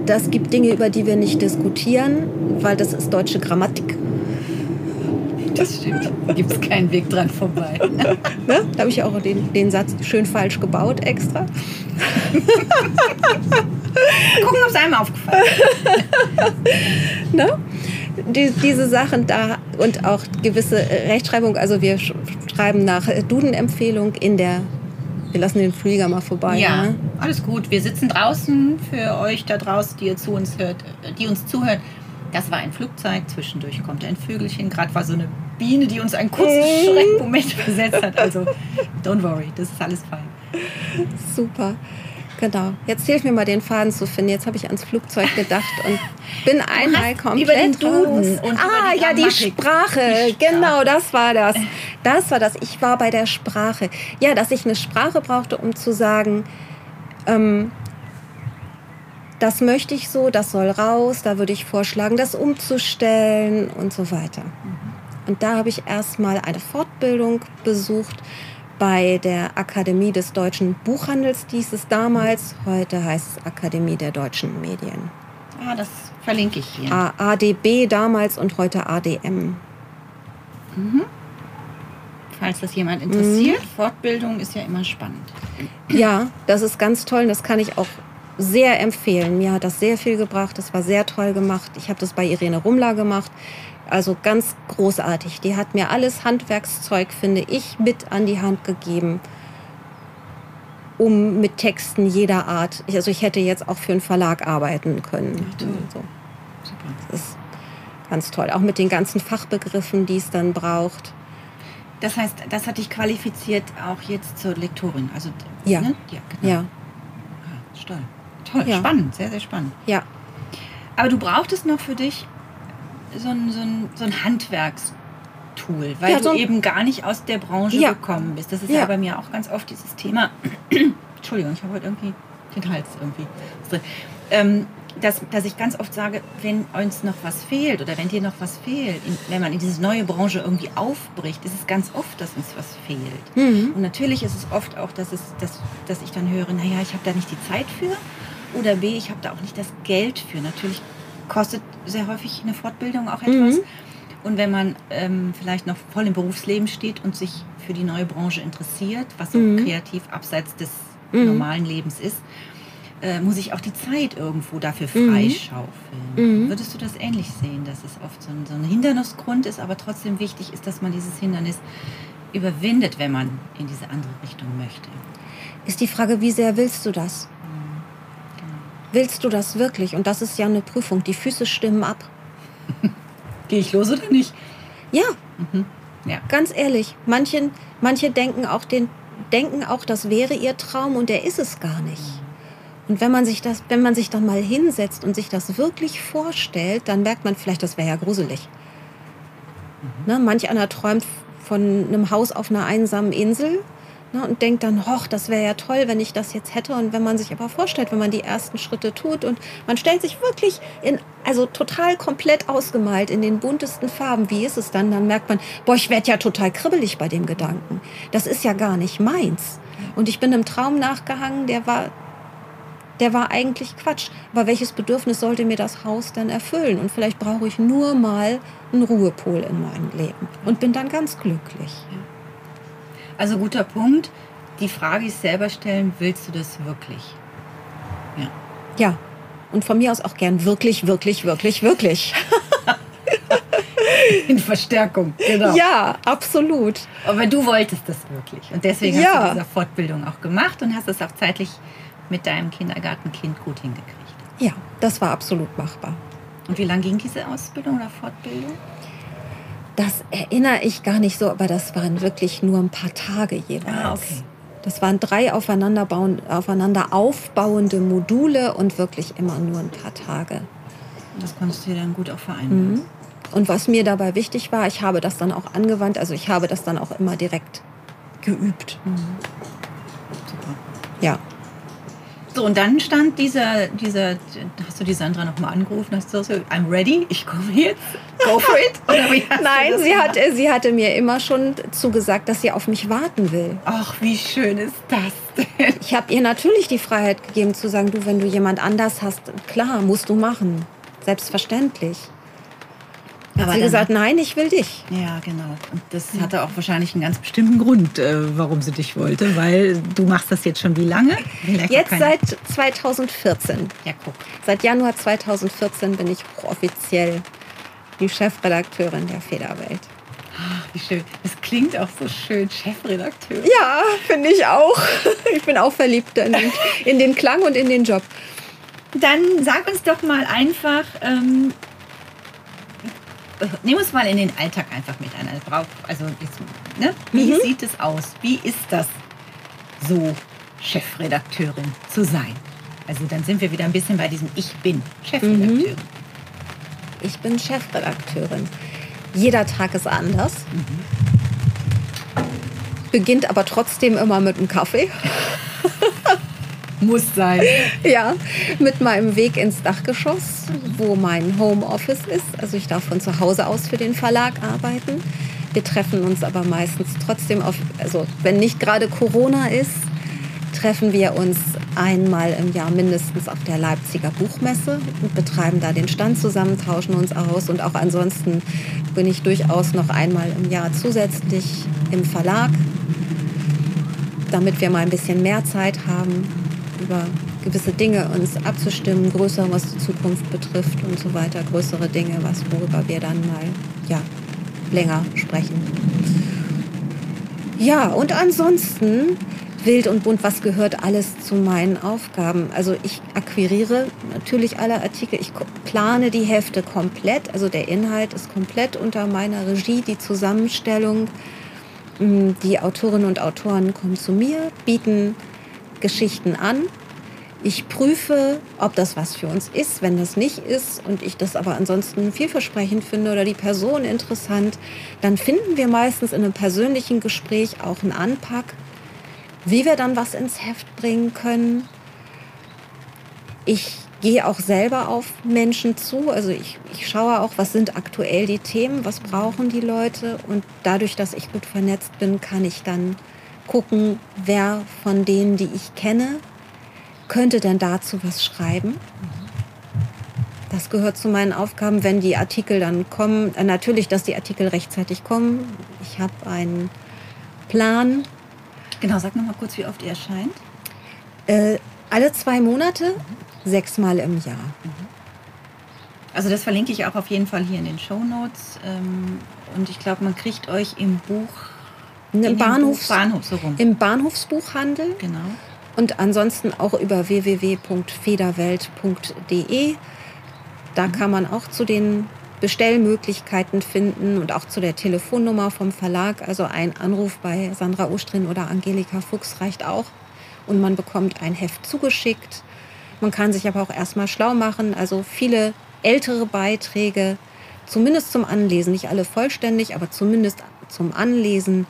Das gibt Dinge, über die wir nicht diskutieren, weil das ist deutsche Grammatik. Das stimmt. Da gibt es keinen Weg dran vorbei. (laughs) ne? Da habe ich auch den, den Satz schön falsch gebaut extra. Gucken, ob es einem aufgefallen ist. (laughs) ne? Die, diese Sachen da und auch gewisse Rechtschreibung. Also wir schreiben nach Duden-Empfehlung in der wir lassen den Flieger mal vorbei. Ja, ne? alles gut. Wir sitzen draußen für euch da draußen, die ihr zu uns hört, die uns zuhört. Das war ein Flugzeug, zwischendurch kommt ein Vögelchen. Gerade war so eine Biene, die uns einen kurzen Schreckmoment (laughs) versetzt hat. Also, don't worry, das ist alles fein. Super. Genau. Jetzt hilf mir mal den Faden zu finden. Jetzt habe ich ans Flugzeug gedacht und bin einmal komplett über den Duden und ah, die ja, die Sprache. die Sprache. Genau, das war das. Das war das. Ich war bei der Sprache. Ja, dass ich eine Sprache brauchte, um zu sagen, ähm, das möchte ich so, das soll raus, da würde ich vorschlagen, das umzustellen und so weiter. Mhm. Und da habe ich erstmal eine Fortbildung besucht bei der Akademie des deutschen Buchhandels, hieß es damals. Heute heißt es Akademie der deutschen Medien. Ah, das verlinke ich hier. ADB damals und heute ADM. Mhm. Falls das jemand interessiert, mhm. Fortbildung ist ja immer spannend. Ja, das ist ganz toll und das kann ich auch sehr empfehlen. Mir hat das sehr viel gebracht, das war sehr toll gemacht. Ich habe das bei Irene Rumler gemacht. Also ganz großartig. Die hat mir alles Handwerkszeug, finde ich, mit an die Hand gegeben, um mit Texten jeder Art. Also ich hätte jetzt auch für einen Verlag arbeiten können. Ja, so. Super. Das ist ganz toll. Auch mit den ganzen Fachbegriffen, die es dann braucht. Das heißt, das hat dich qualifiziert auch jetzt zur Lektorin. Also, ja. Ne? Ja, genau. ja. Ah, toll. Toll, ja. spannend, sehr, sehr spannend. Ja. Aber du brauchtest noch für dich so ein, so ein, so ein Handwerkstool, weil ja, so du eben gar nicht aus der Branche ja. gekommen bist. Das ist ja. ja bei mir auch ganz oft dieses Thema. (clears throat) Entschuldigung, ich habe heute irgendwie den Hals irgendwie drin. Ähm, dass, dass ich ganz oft sage, wenn uns noch was fehlt oder wenn dir noch was fehlt, in, wenn man in diese neue Branche irgendwie aufbricht, ist es ganz oft, dass uns was fehlt. Mhm. Und natürlich ist es oft auch, dass, es, dass, dass ich dann höre, naja, ich habe da nicht die Zeit für oder B, ich habe da auch nicht das Geld für. Natürlich kostet sehr häufig eine Fortbildung auch etwas. Mhm. Und wenn man ähm, vielleicht noch voll im Berufsleben steht und sich für die neue Branche interessiert, was so mhm. kreativ abseits des mhm. normalen Lebens ist, äh, muss ich auch die Zeit irgendwo dafür mhm. freischaufeln. Mhm. Würdest du das ähnlich sehen, dass es oft so ein, so ein Hindernisgrund ist, aber trotzdem wichtig ist, dass man dieses Hindernis überwindet, wenn man in diese andere Richtung möchte? Ist die Frage, wie sehr willst du das? Willst du das wirklich? Und das ist ja eine Prüfung. Die Füße stimmen ab. (laughs) Gehe ich los oder nicht? Ja. Mhm. ja. Ganz ehrlich. Manche, manche denken, auch den, denken auch, das wäre ihr Traum und der ist es gar nicht. Und wenn man sich das, wenn man sich dann mal hinsetzt und sich das wirklich vorstellt, dann merkt man vielleicht, das wäre ja gruselig. Mhm. Ne? Manch einer träumt von einem Haus auf einer einsamen Insel ne, und denkt dann, hoch, das wäre ja toll, wenn ich das jetzt hätte. Und wenn man sich aber vorstellt, wenn man die ersten Schritte tut und man stellt sich wirklich in, also total komplett ausgemalt in den buntesten Farben, wie ist es dann? Dann merkt man, boah, ich werde ja total kribbelig bei dem Gedanken. Das ist ja gar nicht meins. Und ich bin einem Traum nachgehangen, der war der war eigentlich Quatsch. Aber welches Bedürfnis sollte mir das Haus denn erfüllen? Und vielleicht brauche ich nur mal einen Ruhepol in meinem Leben und bin dann ganz glücklich. Also guter Punkt. Die Frage ist selber stellen, willst du das wirklich? Ja. Ja. Und von mir aus auch gern wirklich, wirklich, wirklich, wirklich. (laughs) In Verstärkung, genau. Ja, absolut. Aber du wolltest das wirklich. Und deswegen ja. hast du diese Fortbildung auch gemacht und hast es auch zeitlich mit deinem Kindergartenkind gut hingekriegt. Ja, das war absolut machbar. Und wie lange ging diese Ausbildung oder Fortbildung? Das erinnere ich gar nicht so, aber das waren wirklich nur ein paar Tage jeweils. Ah, okay. Das waren drei aufeinander, bauen, aufeinander aufbauende Module und wirklich immer nur ein paar Tage. Das konntest du dir dann gut auch vereinbaren. Mhm. Und was mir dabei wichtig war, ich habe das dann auch angewandt, also ich habe das dann auch immer direkt geübt. Mhm. Super. Ja. So, und dann stand dieser, dieser, hast du die Sandra nochmal angerufen, hast du so, I'm ready, ich komme jetzt, go for it? (laughs) Nein, sie, hat, sie hatte mir immer schon zugesagt, dass sie auf mich warten will. Ach, wie schön ist das denn? Ich habe ihr natürlich die Freiheit gegeben zu sagen, du, wenn du jemand anders hast, klar, musst du machen. Selbstverständlich. Aber sie gesagt, nein, ich will dich. Ja, genau. Und das hatte auch wahrscheinlich einen ganz bestimmten Grund, äh, warum sie dich wollte, weil du machst das jetzt schon wie lange? Vielleicht jetzt seit 2014. Ja, guck. Seit Januar 2014 bin ich offiziell die Chefredakteurin der Federwelt. Ach, wie schön. Das klingt auch so schön, Chefredakteur. Ja, finde ich auch. (laughs) Ich bin auch verliebt in den, in den Klang und in den Job. Dann sag uns doch mal einfach, ähm, nehmen wir uns mal in den Alltag einfach mit ein. Also, ne? Wie mhm. sieht es aus? Wie ist das so, Chefredakteurin zu sein? Also dann sind wir wieder ein bisschen bei diesem Ich bin Chefredakteurin. Mhm. Ich bin Chefredakteurin. Jeder Tag ist anders. Mhm. Beginnt aber trotzdem immer mit einem Kaffee. (laughs) Muss sein. Ja, mit meinem Weg ins Dachgeschoss, wo mein Homeoffice ist. Also ich darf von zu Hause aus für den Verlag arbeiten. Wir treffen uns aber meistens trotzdem auf, also wenn nicht gerade Corona ist, treffen wir uns einmal im Jahr mindestens auf der Leipziger Buchmesse und betreiben da den Stand zusammen, tauschen uns aus. Und auch ansonsten bin ich durchaus noch einmal im Jahr zusätzlich im Verlag, damit wir mal ein bisschen mehr Zeit haben über gewisse Dinge uns abzustimmen, größer was die Zukunft betrifft und so weiter, größere Dinge, was worüber wir dann mal ja, länger sprechen. Ja, und ansonsten wild und bunt, was gehört alles zu meinen Aufgaben? Also ich akquiriere natürlich alle Artikel, ich plane die Hefte komplett, also der Inhalt ist komplett unter meiner Regie, die Zusammenstellung. Mm, die Autorinnen und Autoren kommen zu mir, bieten Geschichten an. Ich prüfe, ob das was für uns ist. Wenn das nicht ist und ich das aber ansonsten vielversprechend finde oder die Person interessant, dann finden wir meistens in einem persönlichen Gespräch auch einen Anpack, wie wir dann was ins Heft bringen können. Ich gehe auch selber auf Menschen zu. Also ich, ich schaue auch, was sind aktuell die Themen, was brauchen die Leute. Und dadurch, dass ich gut vernetzt bin, kann ich dann gucken, wer von denen, die ich kenne, könnte denn dazu was schreiben. Das gehört zu meinen Aufgaben, wenn die Artikel dann kommen. Äh, natürlich, dass die Artikel rechtzeitig kommen. Ich habe einen Plan. Genau, sag noch mal kurz, wie oft ihr erscheint. Äh, alle zwei Monate, mhm. sechsmal im Jahr. Mhm. Also das verlinke ich auch auf jeden Fall hier in den Show Notes. Ähm, und ich glaube, man kriegt euch im Buch im Bahnhofs Bahnhof, so rum. Im Bahnhofsbuchhandel. Genau. Und ansonsten auch über www.federwelt.de. Da mhm. kann man auch zu den Bestellmöglichkeiten finden und auch zu der Telefonnummer vom Verlag. Also ein Anruf bei Sandra Ostrin oder Angelika Fuchs reicht auch. Und man bekommt ein Heft zugeschickt. Man kann sich aber auch erstmal schlau machen. Also viele ältere Beiträge, zumindest zum Anlesen, nicht alle vollständig, aber zumindest zum Anlesen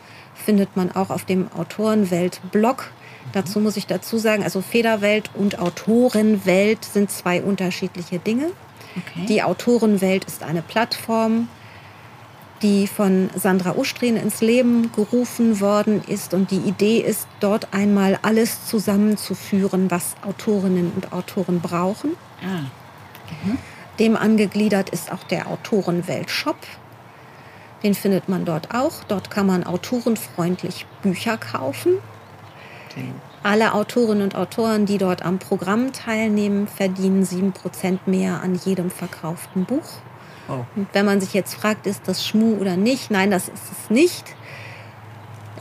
findet man auch auf dem Autorenwelt-Blog. Dazu muss ich dazu sagen, also Federwelt und Autorenwelt sind zwei unterschiedliche Dinge. Okay. Die Autorenwelt ist eine Plattform, die von Sandra Ustrin ins Leben gerufen worden ist. Und die Idee ist, dort einmal alles zusammenzuführen, was Autorinnen und Autoren brauchen. Ah. Mhm. Dem angegliedert ist auch der Autorenwelt-Shop. Den findet man dort auch. Dort kann man autorenfreundlich Bücher kaufen. Okay. Alle Autorinnen und Autoren, die dort am Programm teilnehmen, verdienen 7% mehr an jedem verkauften Buch. Oh. wenn man sich jetzt fragt, ist das Schmu oder nicht? Nein, das ist es nicht.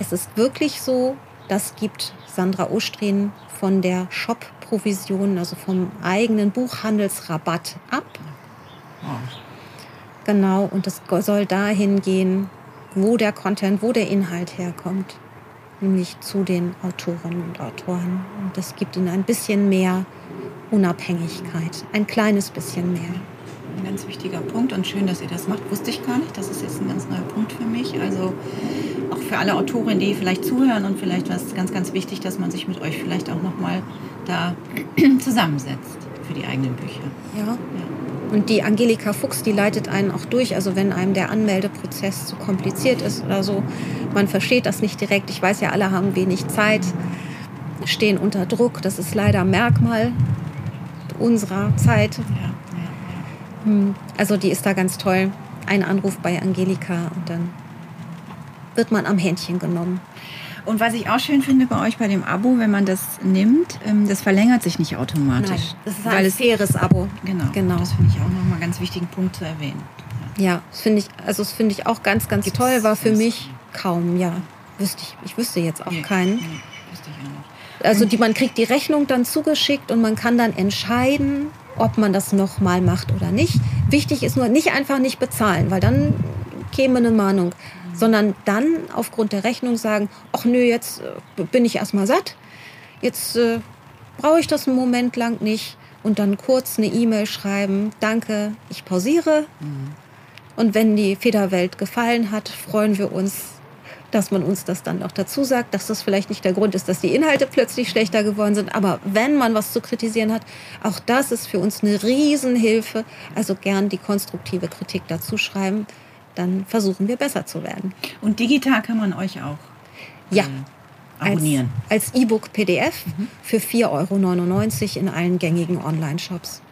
Es ist wirklich so, das gibt Sandra Ostrin von der Shop-Provision, also vom eigenen Buchhandelsrabatt ab. Oh. Genau, und es soll dahin gehen, wo der Content, wo der Inhalt herkommt, nämlich zu den Autorinnen und Autoren. Und das gibt ihnen ein bisschen mehr Unabhängigkeit, ein kleines bisschen mehr ein ganz wichtiger Punkt und schön, dass ihr das macht. Wusste ich gar nicht. Das ist jetzt ein ganz neuer Punkt für mich. Also auch für alle Autorinnen, die vielleicht zuhören und vielleicht was ganz, ganz wichtig, dass man sich mit euch vielleicht auch nochmal da (clears throat) zusammensetzt für die eigenen Bücher. Ja. ja. Und die Angelika Fuchs, die leitet einen auch durch. Also wenn einem der Anmeldeprozess zu kompliziert ist oder so, man versteht das nicht direkt. Ich weiß ja, alle haben wenig Zeit, stehen unter Druck. Das ist leider Merkmal unserer Zeit. Hm. Also die ist da ganz toll. Ein Anruf bei Angelika und dann wird man am Händchen genommen. Und was ich auch schön finde bei euch bei dem Abo, wenn man das nimmt, ähm, das verlängert sich nicht automatisch. Nein, das ist ein weil faires Abo. Genau. genau. Das finde ich auch nochmal einen ganz wichtigen Punkt zu erwähnen. Ja, das finde ich, also das finde ich auch ganz, ganz Gibt's toll. War für mich kaum, ja. Wüsste ich, ich wüsste jetzt auch nee, keinen. Nee, wüsste ich auch nicht. Also die, man kriegt die Rechnung dann zugeschickt und man kann dann entscheiden, ob man das nochmal macht oder nicht. Wichtig ist nur nicht einfach nicht bezahlen, weil dann käme eine Mahnung, sondern dann aufgrund der Rechnung sagen, ach nö, jetzt äh, bin ich erstmal satt, jetzt äh, brauche ich das einen Moment lang nicht und dann kurz eine E-Mail schreiben, danke, ich pausiere. Mhm. Und wenn die Federwelt gefallen hat, freuen wir uns dass man uns das dann noch dazu sagt, dass das vielleicht nicht der Grund ist, dass die Inhalte plötzlich schlechter geworden sind. Aber wenn man was zu kritisieren hat, auch das ist für uns eine Riesenhilfe. Also gern die konstruktive Kritik dazu schreiben, dann versuchen wir besser zu werden. Und digital kann man euch auch ja. Äh, abonnieren. Als E-Book PDF mhm. für 4,99 Euro in allen gängigen Online-Shops.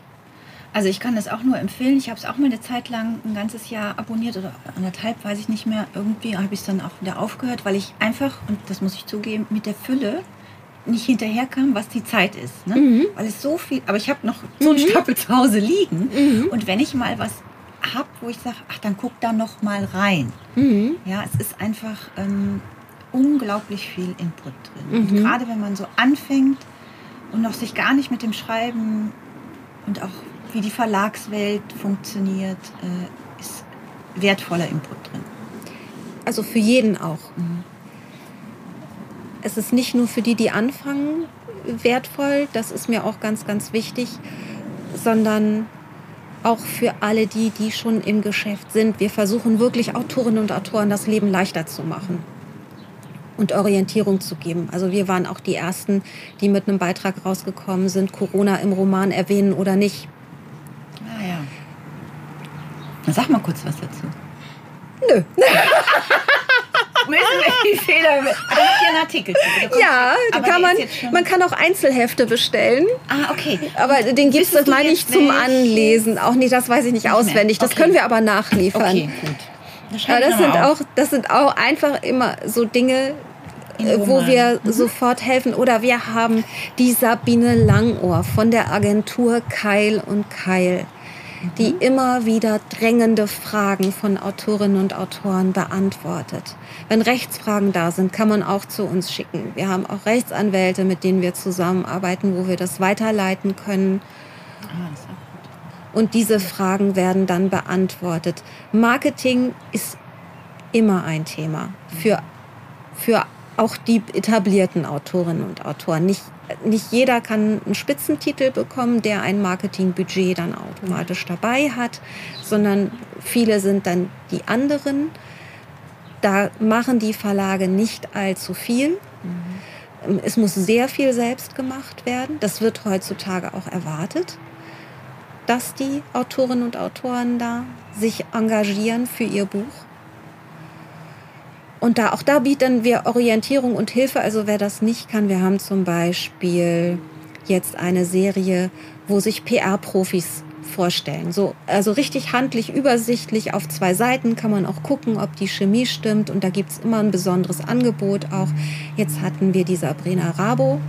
Also ich kann das auch nur empfehlen. Ich habe es auch mal eine Zeit lang, ein ganzes Jahr abonniert oder anderthalb, weiß ich nicht mehr. Irgendwie habe ich es dann auch wieder aufgehört, weil ich einfach, und das muss ich zugeben, mit der Fülle nicht hinterherkam, was die Zeit ist. Ne? Mhm. Weil es so viel, aber ich habe noch so einen mhm. Stapel zu Hause liegen. Mhm. Und wenn ich mal was habe, wo ich sage, ach, dann guck da noch mal rein. Mhm. Ja, es ist einfach ähm, unglaublich viel Input drin. Mhm. gerade wenn man so anfängt und noch sich gar nicht mit dem Schreiben und auch wie die Verlagswelt funktioniert, äh, ist wertvoller Input drin. Also für jeden auch. Mhm. Es ist nicht nur für die, die anfangen, wertvoll, das ist mir auch ganz, ganz wichtig, sondern auch für alle die, die schon im Geschäft sind. Wir versuchen wirklich Autorinnen und Autoren das Leben leichter zu machen und Orientierung zu geben. Also wir waren auch die Ersten, die mit einem Beitrag rausgekommen sind, Corona im Roman erwähnen oder nicht. Sag mal kurz was dazu. Nö. (laughs) (laughs) Müssen wir die Fehler. Aber habt ihr einen Artikel zu? Ja, kann man, man kann auch Einzelhefte bestellen. Ah, okay. Aber den gibt es, das meine ich, zum Anlesen. Auch nicht, das weiß ich nicht, nicht auswendig. Das okay. können wir aber nachliefern. Okay, gut. Das, das sind, auch, das sind auch einfach immer so Dinge, äh, wo wir mhm. sofort helfen. Oder wir haben die Sabine Langohr von der Agentur Keil und Keil die immer wieder drängende Fragen von Autorinnen und Autoren beantwortet. Wenn Rechtsfragen da sind, kann man auch zu uns schicken. Wir haben auch Rechtsanwälte, mit denen wir zusammenarbeiten, wo wir das weiterleiten können. Und diese Fragen werden dann beantwortet. Marketing ist immer ein Thema für, für auch die etablierten Autorinnen und Autoren. Nicht nicht jeder kann einen Spitzentitel bekommen, der ein Marketingbudget dann automatisch dabei hat, sondern viele sind dann die anderen. Da machen die Verlage nicht allzu viel. Mhm. Es muss sehr viel selbst gemacht werden. Das wird heutzutage auch erwartet, dass die Autorinnen und Autoren da sich engagieren für ihr Buch. Und da, auch da bieten wir Orientierung und Hilfe. Also wer das nicht kann, wir haben zum Beispiel jetzt eine Serie, wo sich PR-Profis vorstellen. So, also richtig handlich, übersichtlich auf zwei Seiten kann man auch gucken, ob die Chemie stimmt. Und da gibt es immer ein besonderes Angebot auch. Jetzt hatten wir die Sabrina Rabo.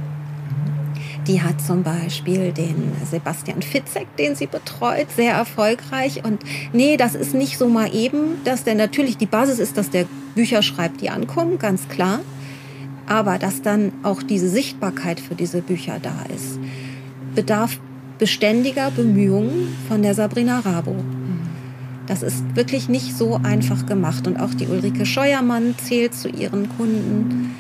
Die hat zum Beispiel den Sebastian Fitzek, den sie betreut, sehr erfolgreich. Und nee, das ist nicht so mal eben, dass der natürlich die Basis ist, dass der Bücher schreibt, die ankommen, ganz klar. Aber dass dann auch diese Sichtbarkeit für diese Bücher da ist, bedarf beständiger Bemühungen von der Sabrina Rabo. Das ist wirklich nicht so einfach gemacht. Und auch die Ulrike Scheuermann zählt zu ihren Kunden.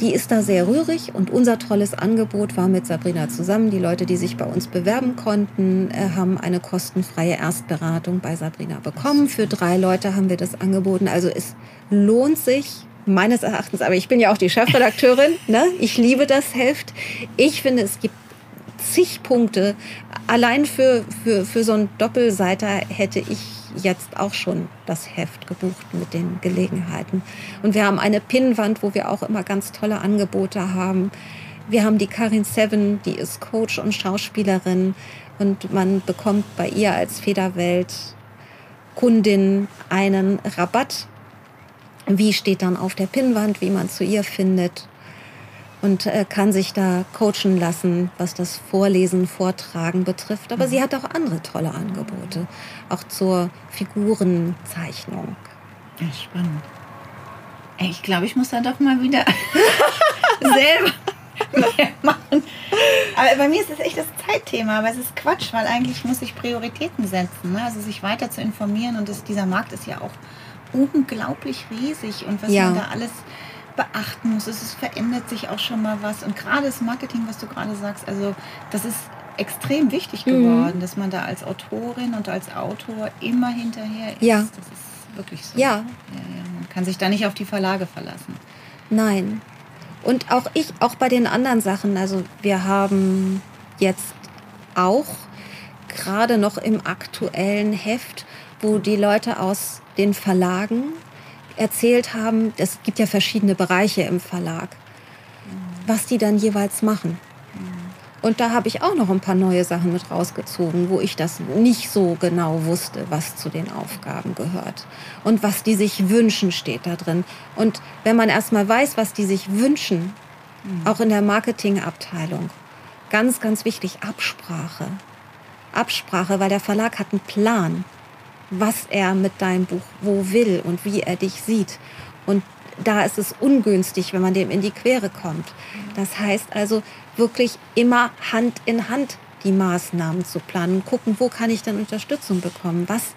Die ist da sehr rührig und unser tolles Angebot war mit Sabrina zusammen. Die Leute, die sich bei uns bewerben konnten, äh, haben eine kostenfreie Erstberatung bei Sabrina bekommen. Für drei Leute haben wir das angeboten. Also es lohnt sich, meines Erachtens, aber ich bin ja auch die Chefredakteurin, (laughs) ne? ich liebe das Heft. Ich finde, es gibt zig Punkte. Allein für, für, für so einen Doppelseiter hätte ich jetzt auch schon das Heft gebucht mit den Gelegenheiten. Und wir haben eine Pinnwand, wo wir auch immer ganz tolle Angebote haben. Wir haben die Karin Seven, die ist Coach und Schauspielerin und man bekommt bei ihr als Federwelt Kundin einen Rabatt wie steht dann auf der Pinnwand, wie man zu ihr findet und äh, kann sich da coachen lassen, was das Vorlesen, Vortragen betrifft. Aber mhm. sie hat auch andere tolle Angebote, auch zur Figurenzeichnung. Ja, spannend. Ich glaube, ich muss da doch mal wieder (laughs) selber mehr machen. Aber bei mir ist es echt das Zeitthema, aber es ist Quatsch, weil eigentlich muss ich Prioritäten setzen, ne? also sich weiter zu informieren und das, dieser Markt ist ja auch unglaublich riesig und was ja. man da alles beachten muss. Es verändert sich auch schon mal was. Und gerade das Marketing, was du gerade sagst, also das ist extrem wichtig mhm. geworden, mhm. dass man da als Autorin und als Autor immer hinterher ist. Ja. Das ist wirklich so. Ja. ja, ja. Man kann sich da nicht auf die Verlage verlassen. Nein. Und auch ich, auch bei den anderen Sachen, also wir haben jetzt auch gerade noch im aktuellen Heft, wo die Leute aus den Verlagen erzählt haben, es gibt ja verschiedene Bereiche im Verlag, was die dann jeweils machen. Und da habe ich auch noch ein paar neue Sachen mit rausgezogen, wo ich das nicht so genau wusste, was zu den Aufgaben gehört. Und was die sich wünschen, steht da drin. Und wenn man erstmal weiß, was die sich wünschen, auch in der Marketingabteilung, ganz, ganz wichtig, Absprache. Absprache, weil der Verlag hat einen Plan was er mit deinem Buch wo will und wie er dich sieht. Und da ist es ungünstig, wenn man dem in die Quere kommt. Das heißt also wirklich immer Hand in Hand die Maßnahmen zu planen, gucken, wo kann ich dann Unterstützung bekommen, was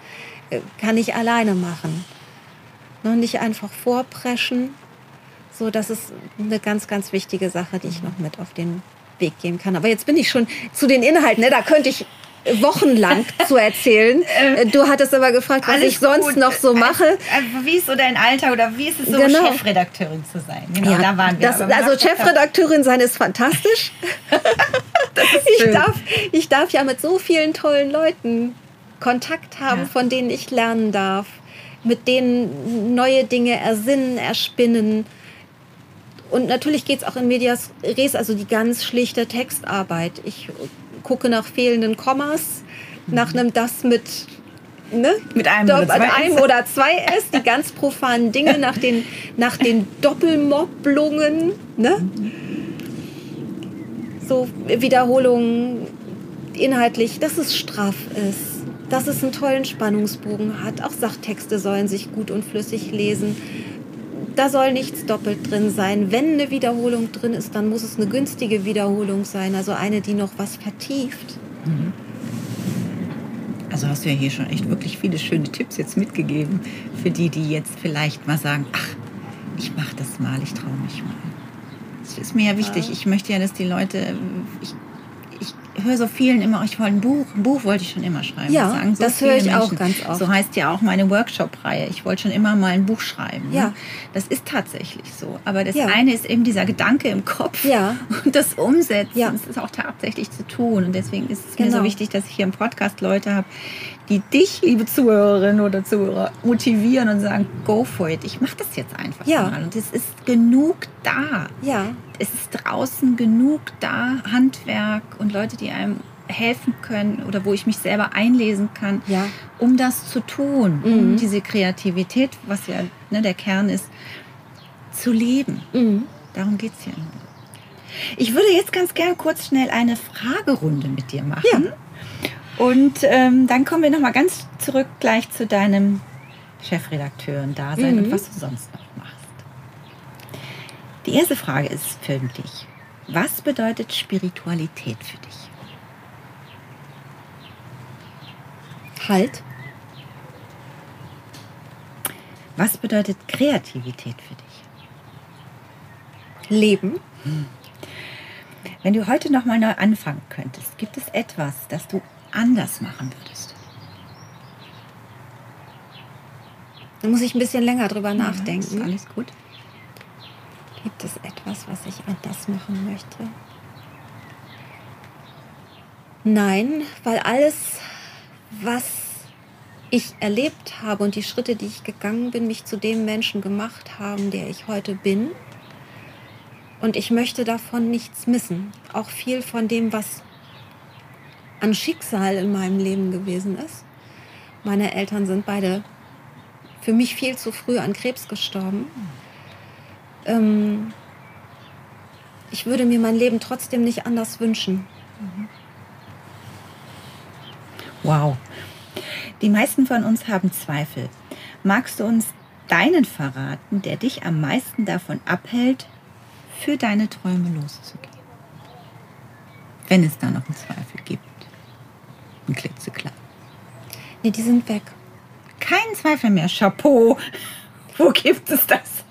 äh, kann ich alleine machen. Noch nicht einfach vorpreschen. So, das ist eine ganz, ganz wichtige Sache, die ich noch mit auf den Weg geben kann. Aber jetzt bin ich schon zu den Inhalten. Ne? Da könnte ich wochenlang (laughs) zu erzählen. Äh, du hattest aber gefragt, was ich sonst gut. noch so mache. Also, wie ist so dein Alltag oder wie ist es so, genau. Chefredakteurin zu sein? Genau, ja, da waren wir. Das, also Chefredakteurin sein ist fantastisch. (laughs) ist ich, darf, ich darf ja mit so vielen tollen Leuten Kontakt haben, ja. von denen ich lernen darf, mit denen neue Dinge ersinnen, erspinnen. Und natürlich geht es auch in Medias Res, also die ganz schlichte Textarbeit. Ich gucke nach fehlenden Kommas, nach einem das mit Ne? Mit einem, Dopp oder, zwei einem oder zwei S, die ganz profanen Dinge nach den, nach den Doppelmobblungen. Ne? So Wiederholungen inhaltlich, dass es straff ist, dass es einen tollen Spannungsbogen hat. Auch Sachtexte sollen sich gut und flüssig lesen da soll nichts doppelt drin sein. Wenn eine Wiederholung drin ist, dann muss es eine günstige Wiederholung sein, also eine, die noch was vertieft. Mhm. Also hast du ja hier schon echt wirklich viele schöne Tipps jetzt mitgegeben für die, die jetzt vielleicht mal sagen, ach, ich mache das mal, ich traue mich mal. Das ist mir ja wichtig. Ich möchte ja, dass die Leute, ich, höre so vielen immer, ich wollte ein Buch, ein Buch wollte ich schon immer schreiben. Ja, Das sagen so das höre ich auch Menschen. ganz oft. So heißt ja auch meine Workshop-Reihe. Ich wollte schon immer mal ein Buch schreiben. ne? Ja. Das ist tatsächlich so. Aber das Ja. eine ist eben dieser Gedanke im Kopf Ja. (laughs) und das Umsetzen. Ja. Das ist auch tatsächlich zu tun. Und deswegen ist es mir Genau. so wichtig, dass ich hier im Podcast Leute habe, die dich, liebe Zuhörerin oder Zuhörer, motivieren und sagen, go for it. Ich mache das jetzt einfach Ja. mal. Und es ist genug da Ja, es ist draußen genug da, Handwerk und Leute, die einem helfen können oder wo ich mich selber einlesen kann, Ja. um das zu tun, um Mhm. diese Kreativität, was ja ne, der Kern ist, zu leben. mhm. Darum geht es ja. Ich würde jetzt ganz gern kurz schnell eine Fragerunde mit dir machen. Ja. Und ähm, dann kommen wir nochmal ganz zurück gleich zu deinem Chefredakteuren-Dasein Mhm. und was du sonst noch. Die erste Frage ist für dich. Was bedeutet Spiritualität für dich? Halt. Was bedeutet Kreativität für dich? Leben. Wenn du heute nochmal neu anfangen könntest, gibt es etwas, das du anders machen würdest? Da muss ich ein bisschen länger drüber Ist nachdenken. alles gut? Gibt es etwas, was ich anders machen möchte? Nein, weil alles, was ich erlebt habe und die Schritte, die ich gegangen bin, mich zu dem Menschen gemacht haben, der ich heute bin. Und ich möchte davon nichts missen. Auch viel von dem, was an Schicksal in meinem Leben gewesen ist. Meine Eltern sind beide für mich viel zu früh an Krebs gestorben. Ähm, ich würde mir mein Leben trotzdem nicht anders wünschen. Wow. Die meisten von uns haben Zweifel. Magst du uns deinen verraten, der dich am meisten davon abhält, für deine Träume loszugehen? Wenn es da noch einen Zweifel gibt. Ein klitzeklar. Nee, die sind weg. Kein Zweifel mehr. Chapeau. Wo gibt es das?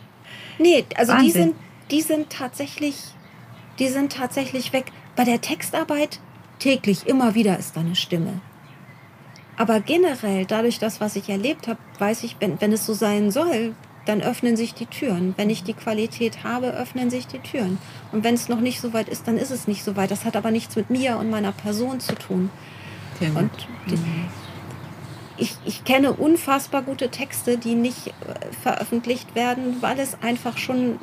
Nee, also die sind, die sind tatsächlich, die sind tatsächlich weg. Bei der Textarbeit täglich, immer wieder ist da eine Stimme. Aber generell, dadurch das, was ich erlebt habe, weiß ich, wenn, wenn es so sein soll, dann öffnen sich die Türen. Wenn ich die Qualität habe, öffnen sich die Türen. Und wenn es noch nicht so weit ist, dann ist es nicht so weit. Das hat aber nichts mit mir und meiner Person zu tun. Und die, ich, ich kenne unfassbar gute Texte, die nicht äh, veröffentlicht werden, weil es einfach schon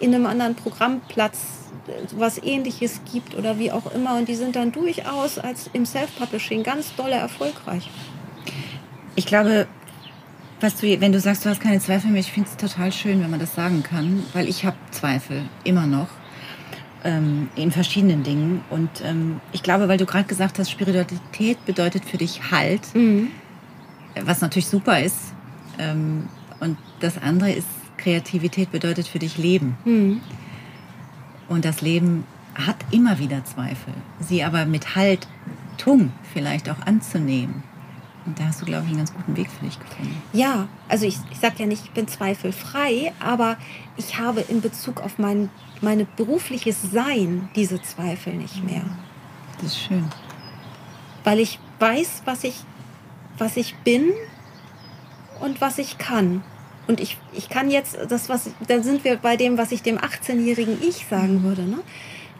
in einem anderen Programmplatz äh, was ähnliches gibt oder wie auch immer. Und die sind dann durchaus als im Self-Publishing ganz dolle erfolgreich. Ich glaube, was du, wenn du sagst, du hast keine Zweifel mehr, ich finde es total schön, wenn man das sagen kann, weil ich habe Zweifel immer noch ähm, in verschiedenen Dingen. Und ähm, ich glaube, weil du gerade gesagt hast, Spiritualität bedeutet für dich Halt, was natürlich super ist. Ähm, und das andere ist, Kreativität bedeutet für dich Leben. Mhm. Und das Leben hat immer wieder Zweifel. Sie aber mit Haltung vielleicht auch anzunehmen. Und da hast du, glaube ich, einen ganz guten Weg für dich gefunden. Ja, also ich, ich sage ja nicht, ich bin zweifelfrei, aber ich habe in Bezug auf mein meine berufliches Sein diese Zweifel nicht mehr. Das ist schön. weil ich weiß, was ich, was ich bin und was ich kann. Und ich, ich kann jetzt, das was, dann sind wir bei dem, was ich dem 18-jährigen Ich sagen würde. Ne?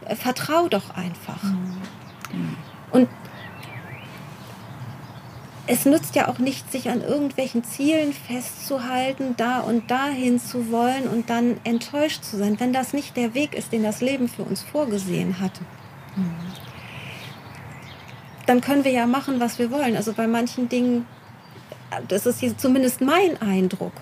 Äh, Vertrau doch einfach. Und es nützt ja auch nicht, sich an irgendwelchen Zielen festzuhalten, da und dahin zu wollen und dann enttäuscht zu sein, wenn das nicht der Weg ist, den das Leben für uns vorgesehen hat dann können wir ja machen, was wir wollen. Also bei manchen Dingen, das ist zumindest mein Eindruck,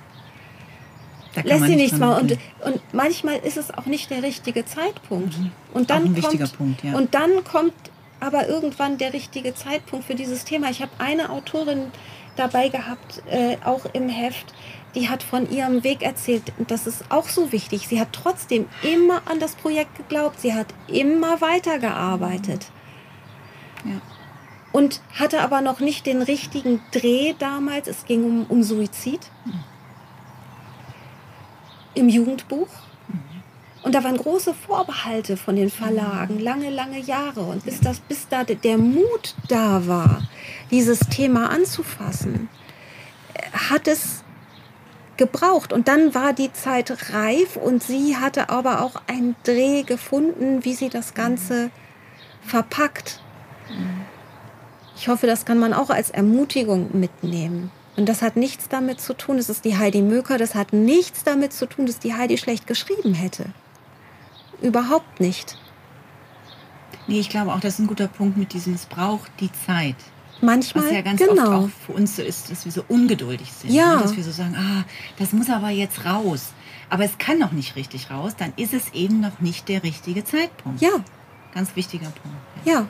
Da lässt sie nicht nichts machen. Und, und manchmal ist es auch nicht der richtige Zeitpunkt. Und Auch dann kommt, Punkt, ja. Und dann kommt aber irgendwann der richtige Zeitpunkt für dieses Thema. Ich habe eine Autorin dabei gehabt, äh, auch im Heft, die hat von ihrem Weg erzählt. Und das ist auch so wichtig. Sie hat trotzdem immer an das Projekt geglaubt. Sie hat immer weitergearbeitet. Ja. Und hatte aber noch nicht den richtigen Dreh damals. Es ging um, um Suizid. Im Jugendbuch. Und da waren große Vorbehalte von den Verlagen, lange, lange Jahre. Und bis, das, bis da der Mut da war, dieses Thema anzufassen, hat es gebraucht. Und dann war die Zeit reif und sie hatte aber auch einen Dreh gefunden, wie sie das Ganze verpackt. Ich hoffe, das kann man auch als Ermutigung mitnehmen. Und das hat nichts damit zu tun, das ist die Heidi Möker, das hat nichts damit zu tun, dass die Heidi schlecht geschrieben hätte. Überhaupt nicht. Nee, ich glaube auch, das ist ein guter Punkt mit diesem, es braucht die Zeit. Manchmal, Was ja ganz genau. oft auch für uns so ist, dass wir so ungeduldig sind. Ja. Ne? Dass wir so sagen, ah, das muss aber jetzt raus. Aber es kann noch nicht richtig raus, dann ist es eben noch nicht der richtige Zeitpunkt. Ja, Ganz wichtiger Punkt. ja.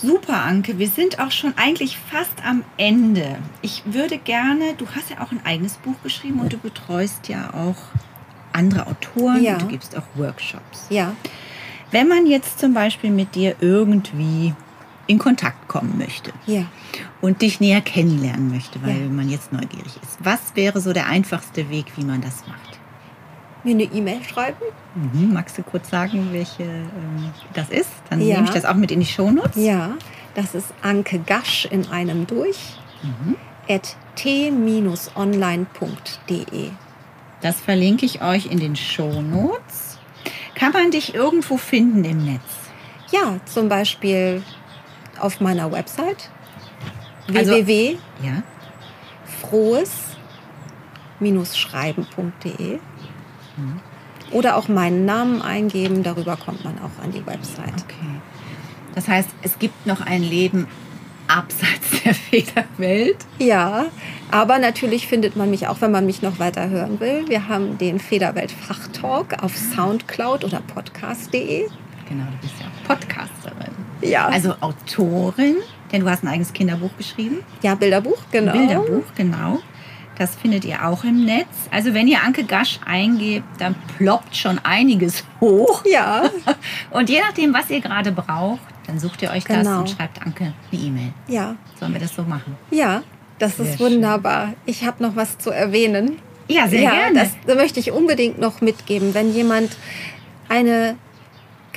Super, Anke. Wir sind auch schon eigentlich fast am Ende. Ich würde gerne, du hast ja auch ein eigenes Buch geschrieben und du betreust ja auch andere Autoren Ja. und du gibst auch Workshops. Ja, Wenn man jetzt zum Beispiel mit dir irgendwie in Kontakt kommen möchte ja. und dich näher kennenlernen möchte, weil Ja. man jetzt neugierig ist, was wäre so der einfachste Weg, wie man das macht? Mir eine E-Mail schreiben? Mhm. Magst du kurz sagen, welche ähm, das ist? Dann Ja. nehme ich das auch mit in die Shownotes. Ja, das ist Anke Gasch in einem durch. at t-online.de. Das verlinke ich euch in den Shownotes. Kann man dich irgendwo finden im Netz? Ja, zum Beispiel auf meiner Website Also- www.frohes-schreiben.de oder auch meinen Namen eingeben, darüber kommt man auch an die Website. Okay. Das heißt, es gibt noch ein Leben abseits der (laughs) Federwelt. Ja, aber natürlich findet man mich auch, wenn man mich noch weiter hören will. Wir haben den Federwelt Fachtalk auf Soundcloud oder podcast.de. Genau, du bist ja auch Podcasterin. Ja, Also Autorin, denn du hast ein eigenes Kinderbuch geschrieben. ja, Bilderbuch, genau. Bilderbuch, genau. Das findet ihr auch im Netz. Also wenn ihr Anke Gasch eingebt, dann ploppt schon einiges (laughs) hoch. Ja, (laughs) Und je nachdem, was ihr gerade braucht, dann sucht ihr euch das Genau. und schreibt Anke eine E-Mail. ja, Sollen wir das so machen? ja, das Sehr ist schön. wunderbar. Ich habe noch was zu erwähnen. Ja, sehr ja, gerne. Das, das möchte ich unbedingt noch mitgeben, wenn jemand eine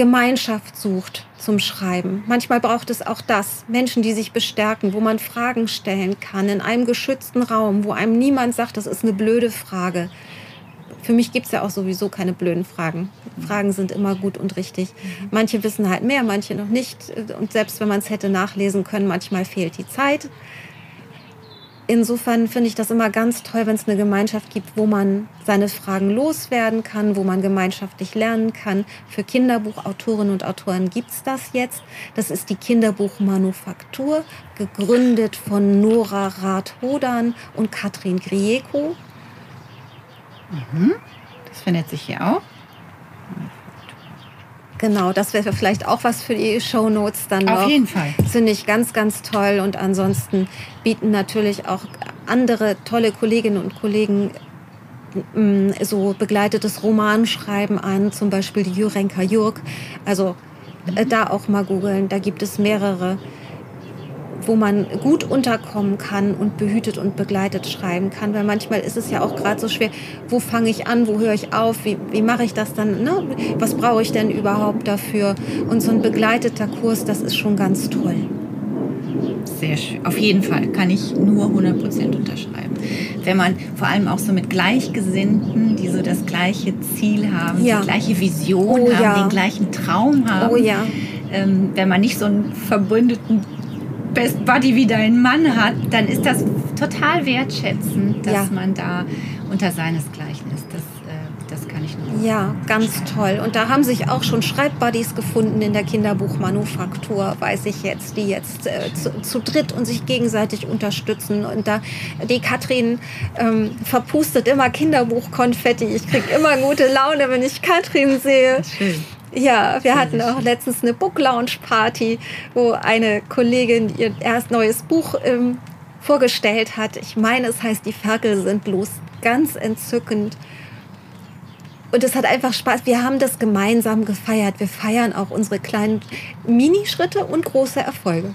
Gemeinschaft sucht zum Schreiben. Manchmal braucht es auch das. Menschen, die sich bestärken, wo man Fragen stellen kann, in einem geschützten Raum, wo einem niemand sagt, das ist eine blöde Frage. Für mich gibt es ja auch sowieso keine blöden Fragen. Fragen sind immer gut und richtig. Manche wissen halt mehr, manche noch nicht. Und selbst wenn man es hätte nachlesen können, manchmal fehlt die Zeit. Insofern finde ich das immer ganz toll, wenn es eine Gemeinschaft gibt, wo man seine Fragen loswerden kann, wo man gemeinschaftlich lernen kann. Für Kinderbuchautorinnen und Autoren gibt es das jetzt. Das ist die Kinderbuchmanufaktur, gegründet von Nora Rath-Hodan und Katrin Grieco. Das findet sich hier auch. Genau, das wäre vielleicht auch was für die Shownotes dann noch. Auf jeden Fall. Finde ich ganz, ganz toll. Und ansonsten bieten natürlich auch andere tolle Kolleginnen und Kollegen mm, so begleitetes Romanschreiben an, zum Beispiel die Jurenka Jurk. Also äh, da auch mal googeln, da gibt es mehrere, wo man gut unterkommen kann und behütet und begleitet schreiben kann. Weil manchmal ist es ja auch gerade so schwer, wo fange ich an, wo höre ich auf, wie, wie mache ich das dann, ne? was brauche ich denn überhaupt dafür? Und so ein begleiteter Kurs, das ist schon ganz toll. Sehr schön. Auf jeden Fall kann ich nur 100% unterschreiben. Wenn man vor allem auch so mit Gleichgesinnten, die so das gleiche Ziel haben, Ja. die gleiche Vision Oh haben, ja. den gleichen Traum haben. Oh ja. ähm, wenn man nicht so einen verbündeten Best Buddy wie dein Mann hat, dann ist das total wertschätzend, dass Ja. man da unter seinesgleichen ist. Das, äh, das kann ich nur. Ja, ganz toll. Und da haben sich auch schon Schreibbuddies gefunden in der Kinderbuchmanufaktur, weiß ich jetzt, die jetzt äh, zu, zu dritt und sich gegenseitig unterstützen. Und da die Katrin ähm, verpustet immer Kinderbuchkonfetti. Ich kriege immer gute Laune, wenn ich Katrin sehe. Schön. Ja, wir hatten auch letztens eine Book Lounge Party, wo eine Kollegin ihr erst neues Buch ähm, vorgestellt hat. Ich meine, es heißt Die Ferkel sind bloß ganz entzückend. Und es hat einfach Spaß. Wir haben das gemeinsam gefeiert. Wir feiern auch unsere kleinen Minischritte und große Erfolge.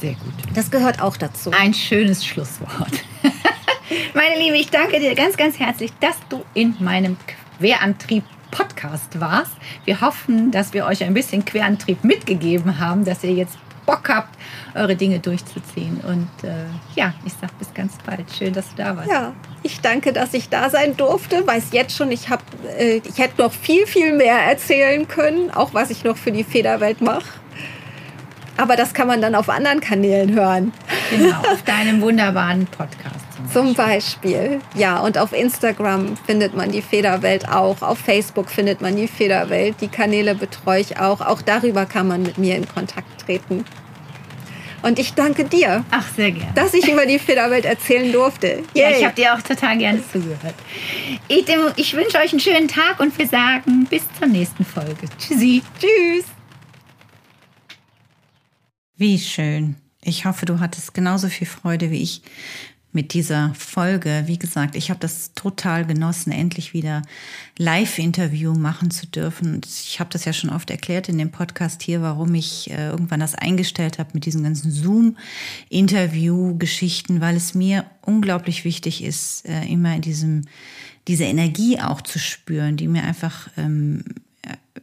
Sehr gut. Das gehört auch dazu. Ein schönes Schlusswort. (laughs) Meine Liebe, ich danke dir ganz, ganz herzlich, dass du in meinem Querantrieb Podcast warst. Wir hoffen, dass wir euch ein bisschen Querantrieb mitgegeben haben, dass ihr jetzt Bock habt, eure Dinge durchzuziehen. Und äh, ja, ich sage bis ganz bald. Schön, dass du da warst. Ja, ich danke, dass ich da sein durfte. Weiß jetzt schon, ich, hab, äh, ich hätte noch viel, viel mehr erzählen können, auch was ich noch für die Federwelt mache. Aber das kann man dann auf anderen Kanälen hören. Genau, auf deinem wunderbaren Podcast. Zum Beispiel. Ja, und auf Instagram findet man die Federwelt auch. Auf Facebook findet man die Federwelt. Die Kanäle betreue ich auch. Auch darüber kann man mit mir in Kontakt treten. Und ich danke dir. Ach, sehr gerne. Dass ich über die Federwelt erzählen durfte. Yay. Ja, ich habe dir auch total gerne zugehört. Ich, ich wünsche euch einen schönen Tag und wir sagen bis zur nächsten Folge. Tschüssi. Tschüss. Wie schön. Ich hoffe, du hattest genauso viel Freude wie ich mit dieser Folge. Wie gesagt, ich habe das total genossen, endlich wieder Live-Interview machen zu dürfen. Ich habe das ja schon oft erklärt in dem Podcast hier, warum ich äh, irgendwann das eingestellt habe mit diesen ganzen Zoom-Interview-Geschichten, weil es mir unglaublich wichtig ist, äh, immer in diesem diese Energie auch zu spüren, die mir einfach ähm,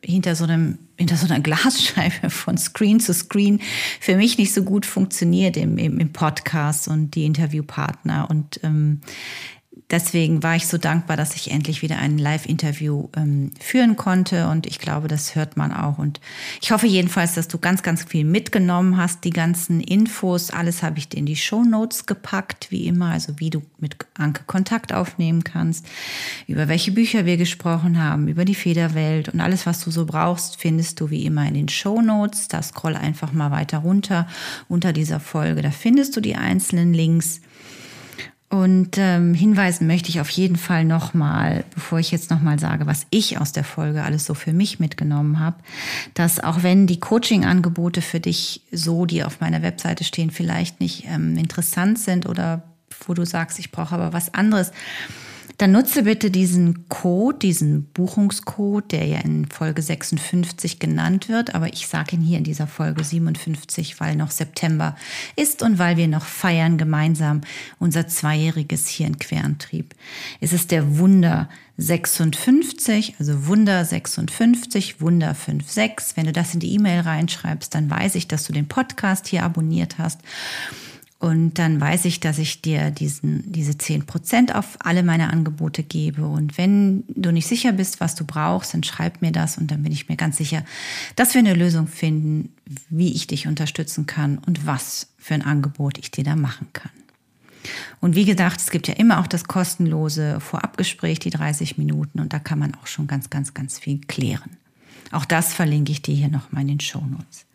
hinter so einem hinter so einer (laughs) Glasscheibe von Screen zu Screen für mich nicht so gut funktioniert im, im, im Podcast und die Interviewpartner. Und ähm, deswegen war ich so dankbar, dass ich endlich wieder ein Live-Interview ähm, führen konnte. Und ich glaube, das hört man auch. Und ich hoffe jedenfalls, dass du ganz, ganz viel mitgenommen hast. Die ganzen Infos, alles habe ich dir in die Show Notes gepackt, wie immer. Also wie du mit Anke Kontakt aufnehmen kannst, über welche Bücher wir gesprochen haben, über die Federwelt und alles, was du so brauchst, findest du wie immer in den Show Notes. Da scroll einfach mal weiter runter unter dieser Folge. Da findest du die einzelnen Links. Und ähm, hinweisen möchte ich auf jeden Fall nochmal, bevor ich jetzt nochmal sage, was ich aus der Folge alles so für mich mitgenommen habe, dass auch wenn die Coaching-Angebote für dich so, die auf meiner Webseite stehen, vielleicht nicht ähm, interessant sind oder wo du sagst, ich brauche aber was anderes, dann nutze bitte diesen Code, diesen Buchungscode, der ja in Folge 56 genannt wird, aber ich sage ihn hier in dieser Folge 57, weil noch September ist und weil wir noch feiern gemeinsam unser zweijähriges Hirnquerantrieb. Es ist der Wunder 56, also Wunder 56, Wunder 56. Wenn du das in die E-Mail reinschreibst, dann weiß ich, dass du den Podcast hier abonniert hast. Und dann weiß ich, dass ich dir diesen, diese 10% auf alle meine Angebote gebe. Und wenn du nicht sicher bist, was du brauchst, dann schreib mir das und dann bin ich mir ganz sicher, dass wir eine Lösung finden, wie ich dich unterstützen kann und was für ein Angebot ich dir da machen kann. Und wie gesagt, es gibt ja immer auch das kostenlose Vorabgespräch, die 30 Minuten, und da kann man auch schon ganz, ganz, ganz viel klären. Auch das verlinke ich dir hier nochmal in den Show Notes.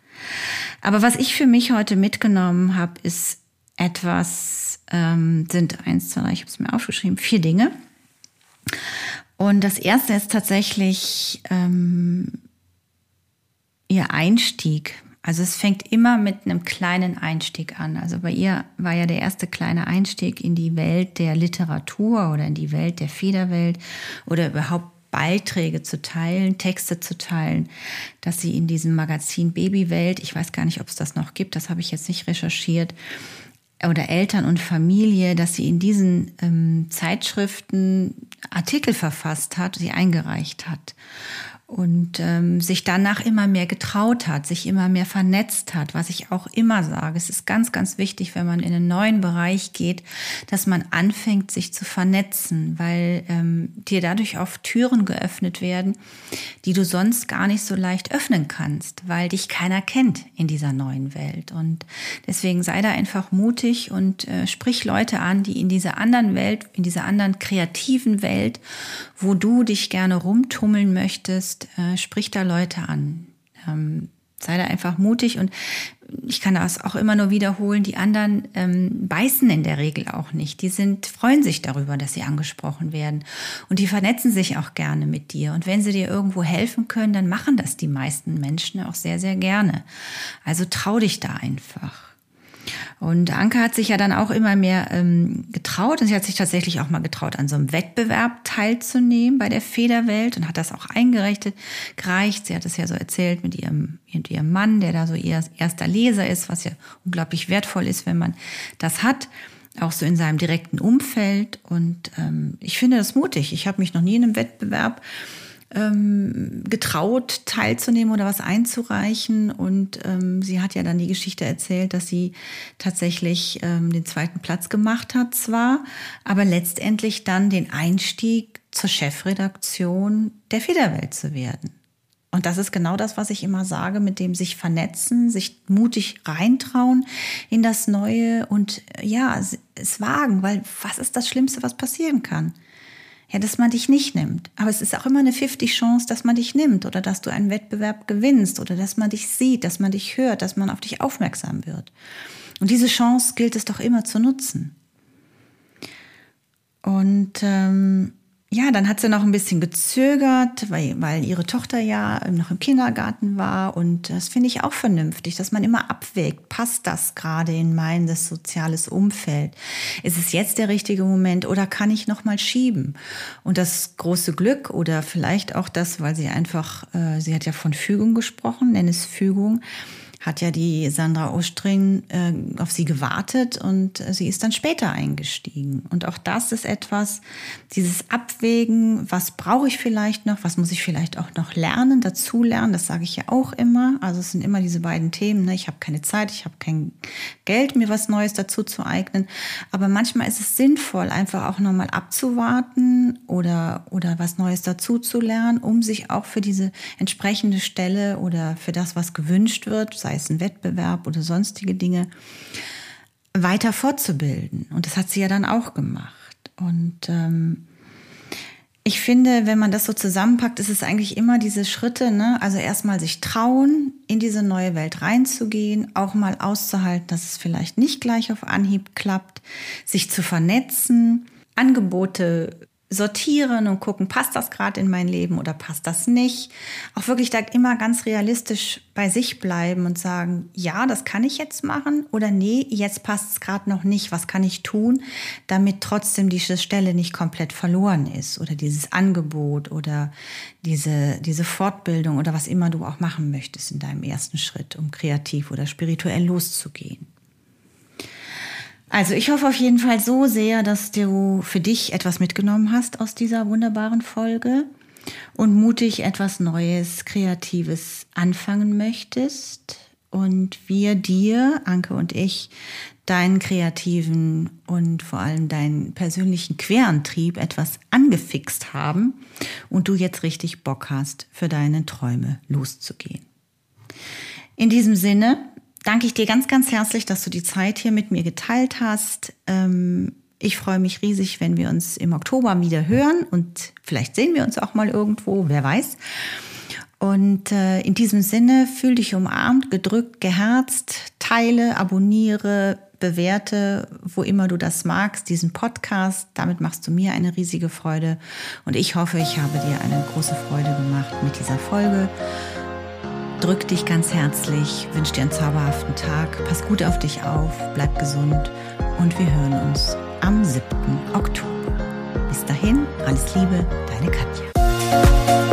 Aber was ich für mich heute mitgenommen habe, ist etwas, ähm, sind eins, zwei, drei, ich habe es mir aufgeschrieben, vier Dinge. Und das erste ist tatsächlich ähm, ihr Einstieg. Also es fängt immer mit einem kleinen Einstieg an. Also bei ihr war ja der erste kleine Einstieg in die Welt der Literatur oder in die Welt der Federwelt oder überhaupt Beiträge zu teilen, Texte zu teilen, dass sie in diesem Magazin Babywelt, ich weiß gar nicht, ob es das noch gibt, das habe ich jetzt nicht recherchiert, oder Eltern und Familie, dass sie in diesen ähm, Zeitschriften Artikel verfasst hat, sie eingereicht hat und ähm, sich danach immer mehr getraut hat, sich immer mehr vernetzt hat, was ich auch immer sage. Es ist ganz, ganz wichtig, wenn man in einen neuen Bereich geht, dass man anfängt, sich zu vernetzen, weil ähm, dir dadurch oft Türen geöffnet werden, die du sonst gar nicht so leicht öffnen kannst, weil dich keiner kennt in dieser neuen Welt. Und deswegen sei da einfach mutig und äh, sprich Leute an, die in dieser anderen Welt, in dieser anderen kreativen Welt, wo du dich gerne rumtummeln möchtest, äh, sprich da Leute an. Ähm, sei da einfach mutig und ich kann das auch immer nur wiederholen, die anderen ähm, beißen in der Regel auch nicht. Die sind, freuen sich darüber, dass sie angesprochen werden. Und die vernetzen sich auch gerne mit dir. Und wenn sie dir irgendwo helfen können, dann machen das die meisten Menschen auch sehr, sehr gerne. Also trau dich da einfach. Und Anke hat sich ja dann auch immer mehr ähm, getraut und sie hat sich tatsächlich auch mal getraut, an so einem Wettbewerb teilzunehmen bei der Federwelt und hat das auch eingerichtet, gereicht. Sie hat es ja so erzählt mit ihrem, mit ihrem Mann, der da so ihr erster Leser ist, was ja unglaublich wertvoll ist, wenn man das hat. auch so in seinem direkten Umfeld. Und ähm, ich finde das mutig. Ich habe mich noch nie in einem Wettbewerb ähm, getraut, teilzunehmen oder was einzureichen. Und ähm, sie hat ja dann die Geschichte erzählt, dass sie tatsächlich ähm, den zweiten Platz gemacht hat, zwar, aber letztendlich dann den Einstieg zur Chefredaktion der Federwelt zu werden. Und das ist genau das, was ich immer sage, mit dem sich vernetzen, sich mutig reintrauen in das Neue und ja, es wagen, weil was ist das Schlimmste, was passieren kann? Ja, dass man dich nicht nimmt. Aber es ist auch immer eine 50 Chance, dass man dich nimmt oder dass du einen Wettbewerb gewinnst oder dass man dich sieht, dass man dich hört, dass man auf dich aufmerksam wird. Und diese Chance gilt es doch immer zu nutzen. Und ähm, ja, dann hat sie noch ein bisschen gezögert, weil, weil ihre Tochter ja noch im Kindergarten war. Und das finde ich auch vernünftig, dass man immer abwägt, passt das gerade in mein das soziales Umfeld? Ist es jetzt der richtige Moment oder kann ich noch mal schieben? Und das große Glück oder vielleicht auch das, weil sie einfach, äh, sie hat ja von Fügung gesprochen, nenn es Fügung, hat ja die Sandra Ostring äh, auf sie gewartet und äh, sie ist dann später eingestiegen. Und auch das ist etwas, dieses Abwägen, was brauche ich vielleicht noch, was muss ich vielleicht auch noch lernen, dazulernen, das sage ich ja auch immer. Also es sind immer diese beiden Themen. Ne? Ich habe keine Zeit, ich habe kein Geld, mir was Neues dazu zu eignen. Aber manchmal ist es sinnvoll, einfach auch nochmal abzuwarten oder, oder was Neues dazu zu lernen, um sich auch für diese entsprechende Stelle oder für das, was gewünscht wird, sei sei es ein Wettbewerb oder sonstige Dinge, weiter fortzubilden. Und das hat sie ja dann auch gemacht. Und ähm, ich finde, wenn man das so zusammenpackt, ist es eigentlich immer diese Schritte, ne? also erstmal sich trauen, in diese neue Welt reinzugehen, auch mal auszuhalten, dass es vielleicht nicht gleich auf Anhieb klappt, sich zu vernetzen, Angebote sortieren und gucken, passt das gerade in mein Leben oder passt das nicht. Auch wirklich da immer ganz realistisch bei sich bleiben und sagen, ja, das kann ich jetzt machen oder nee, jetzt passt es gerade noch nicht. Was kann ich tun, damit trotzdem diese Stelle nicht komplett verloren ist oder dieses Angebot oder diese, diese Fortbildung oder was immer du auch machen möchtest in deinem ersten Schritt, um kreativ oder spirituell loszugehen. Also ich hoffe auf jeden Fall so sehr, dass du für dich etwas mitgenommen hast aus dieser wunderbaren Folge und mutig etwas Neues, Kreatives anfangen möchtest und wir dir, Anke und ich, deinen kreativen und vor allem deinen persönlichen Querantrieb etwas angefixt haben und du jetzt richtig Bock hast, für deine Träume loszugehen. In diesem Sinne danke ich dir ganz, ganz herzlich, dass du die Zeit hier mit mir geteilt hast. Ähm, ich freue mich riesig, wenn wir uns im Oktober wieder hören und vielleicht sehen wir uns auch mal irgendwo, wer weiß. Und äh, in diesem Sinne, fühl dich umarmt, gedrückt, geherzt, teile, abonniere, bewerte, wo immer du das magst, diesen Podcast. Damit machst du mir eine riesige Freude. Und ich hoffe, ich habe dir eine große Freude gemacht mit dieser Folge drück dich ganz herzlich, wünsche dir einen zauberhaften Tag, pass gut auf dich auf, bleib gesund und wir hören uns am 7. Oktober. Bis dahin, alles Liebe, deine Katja.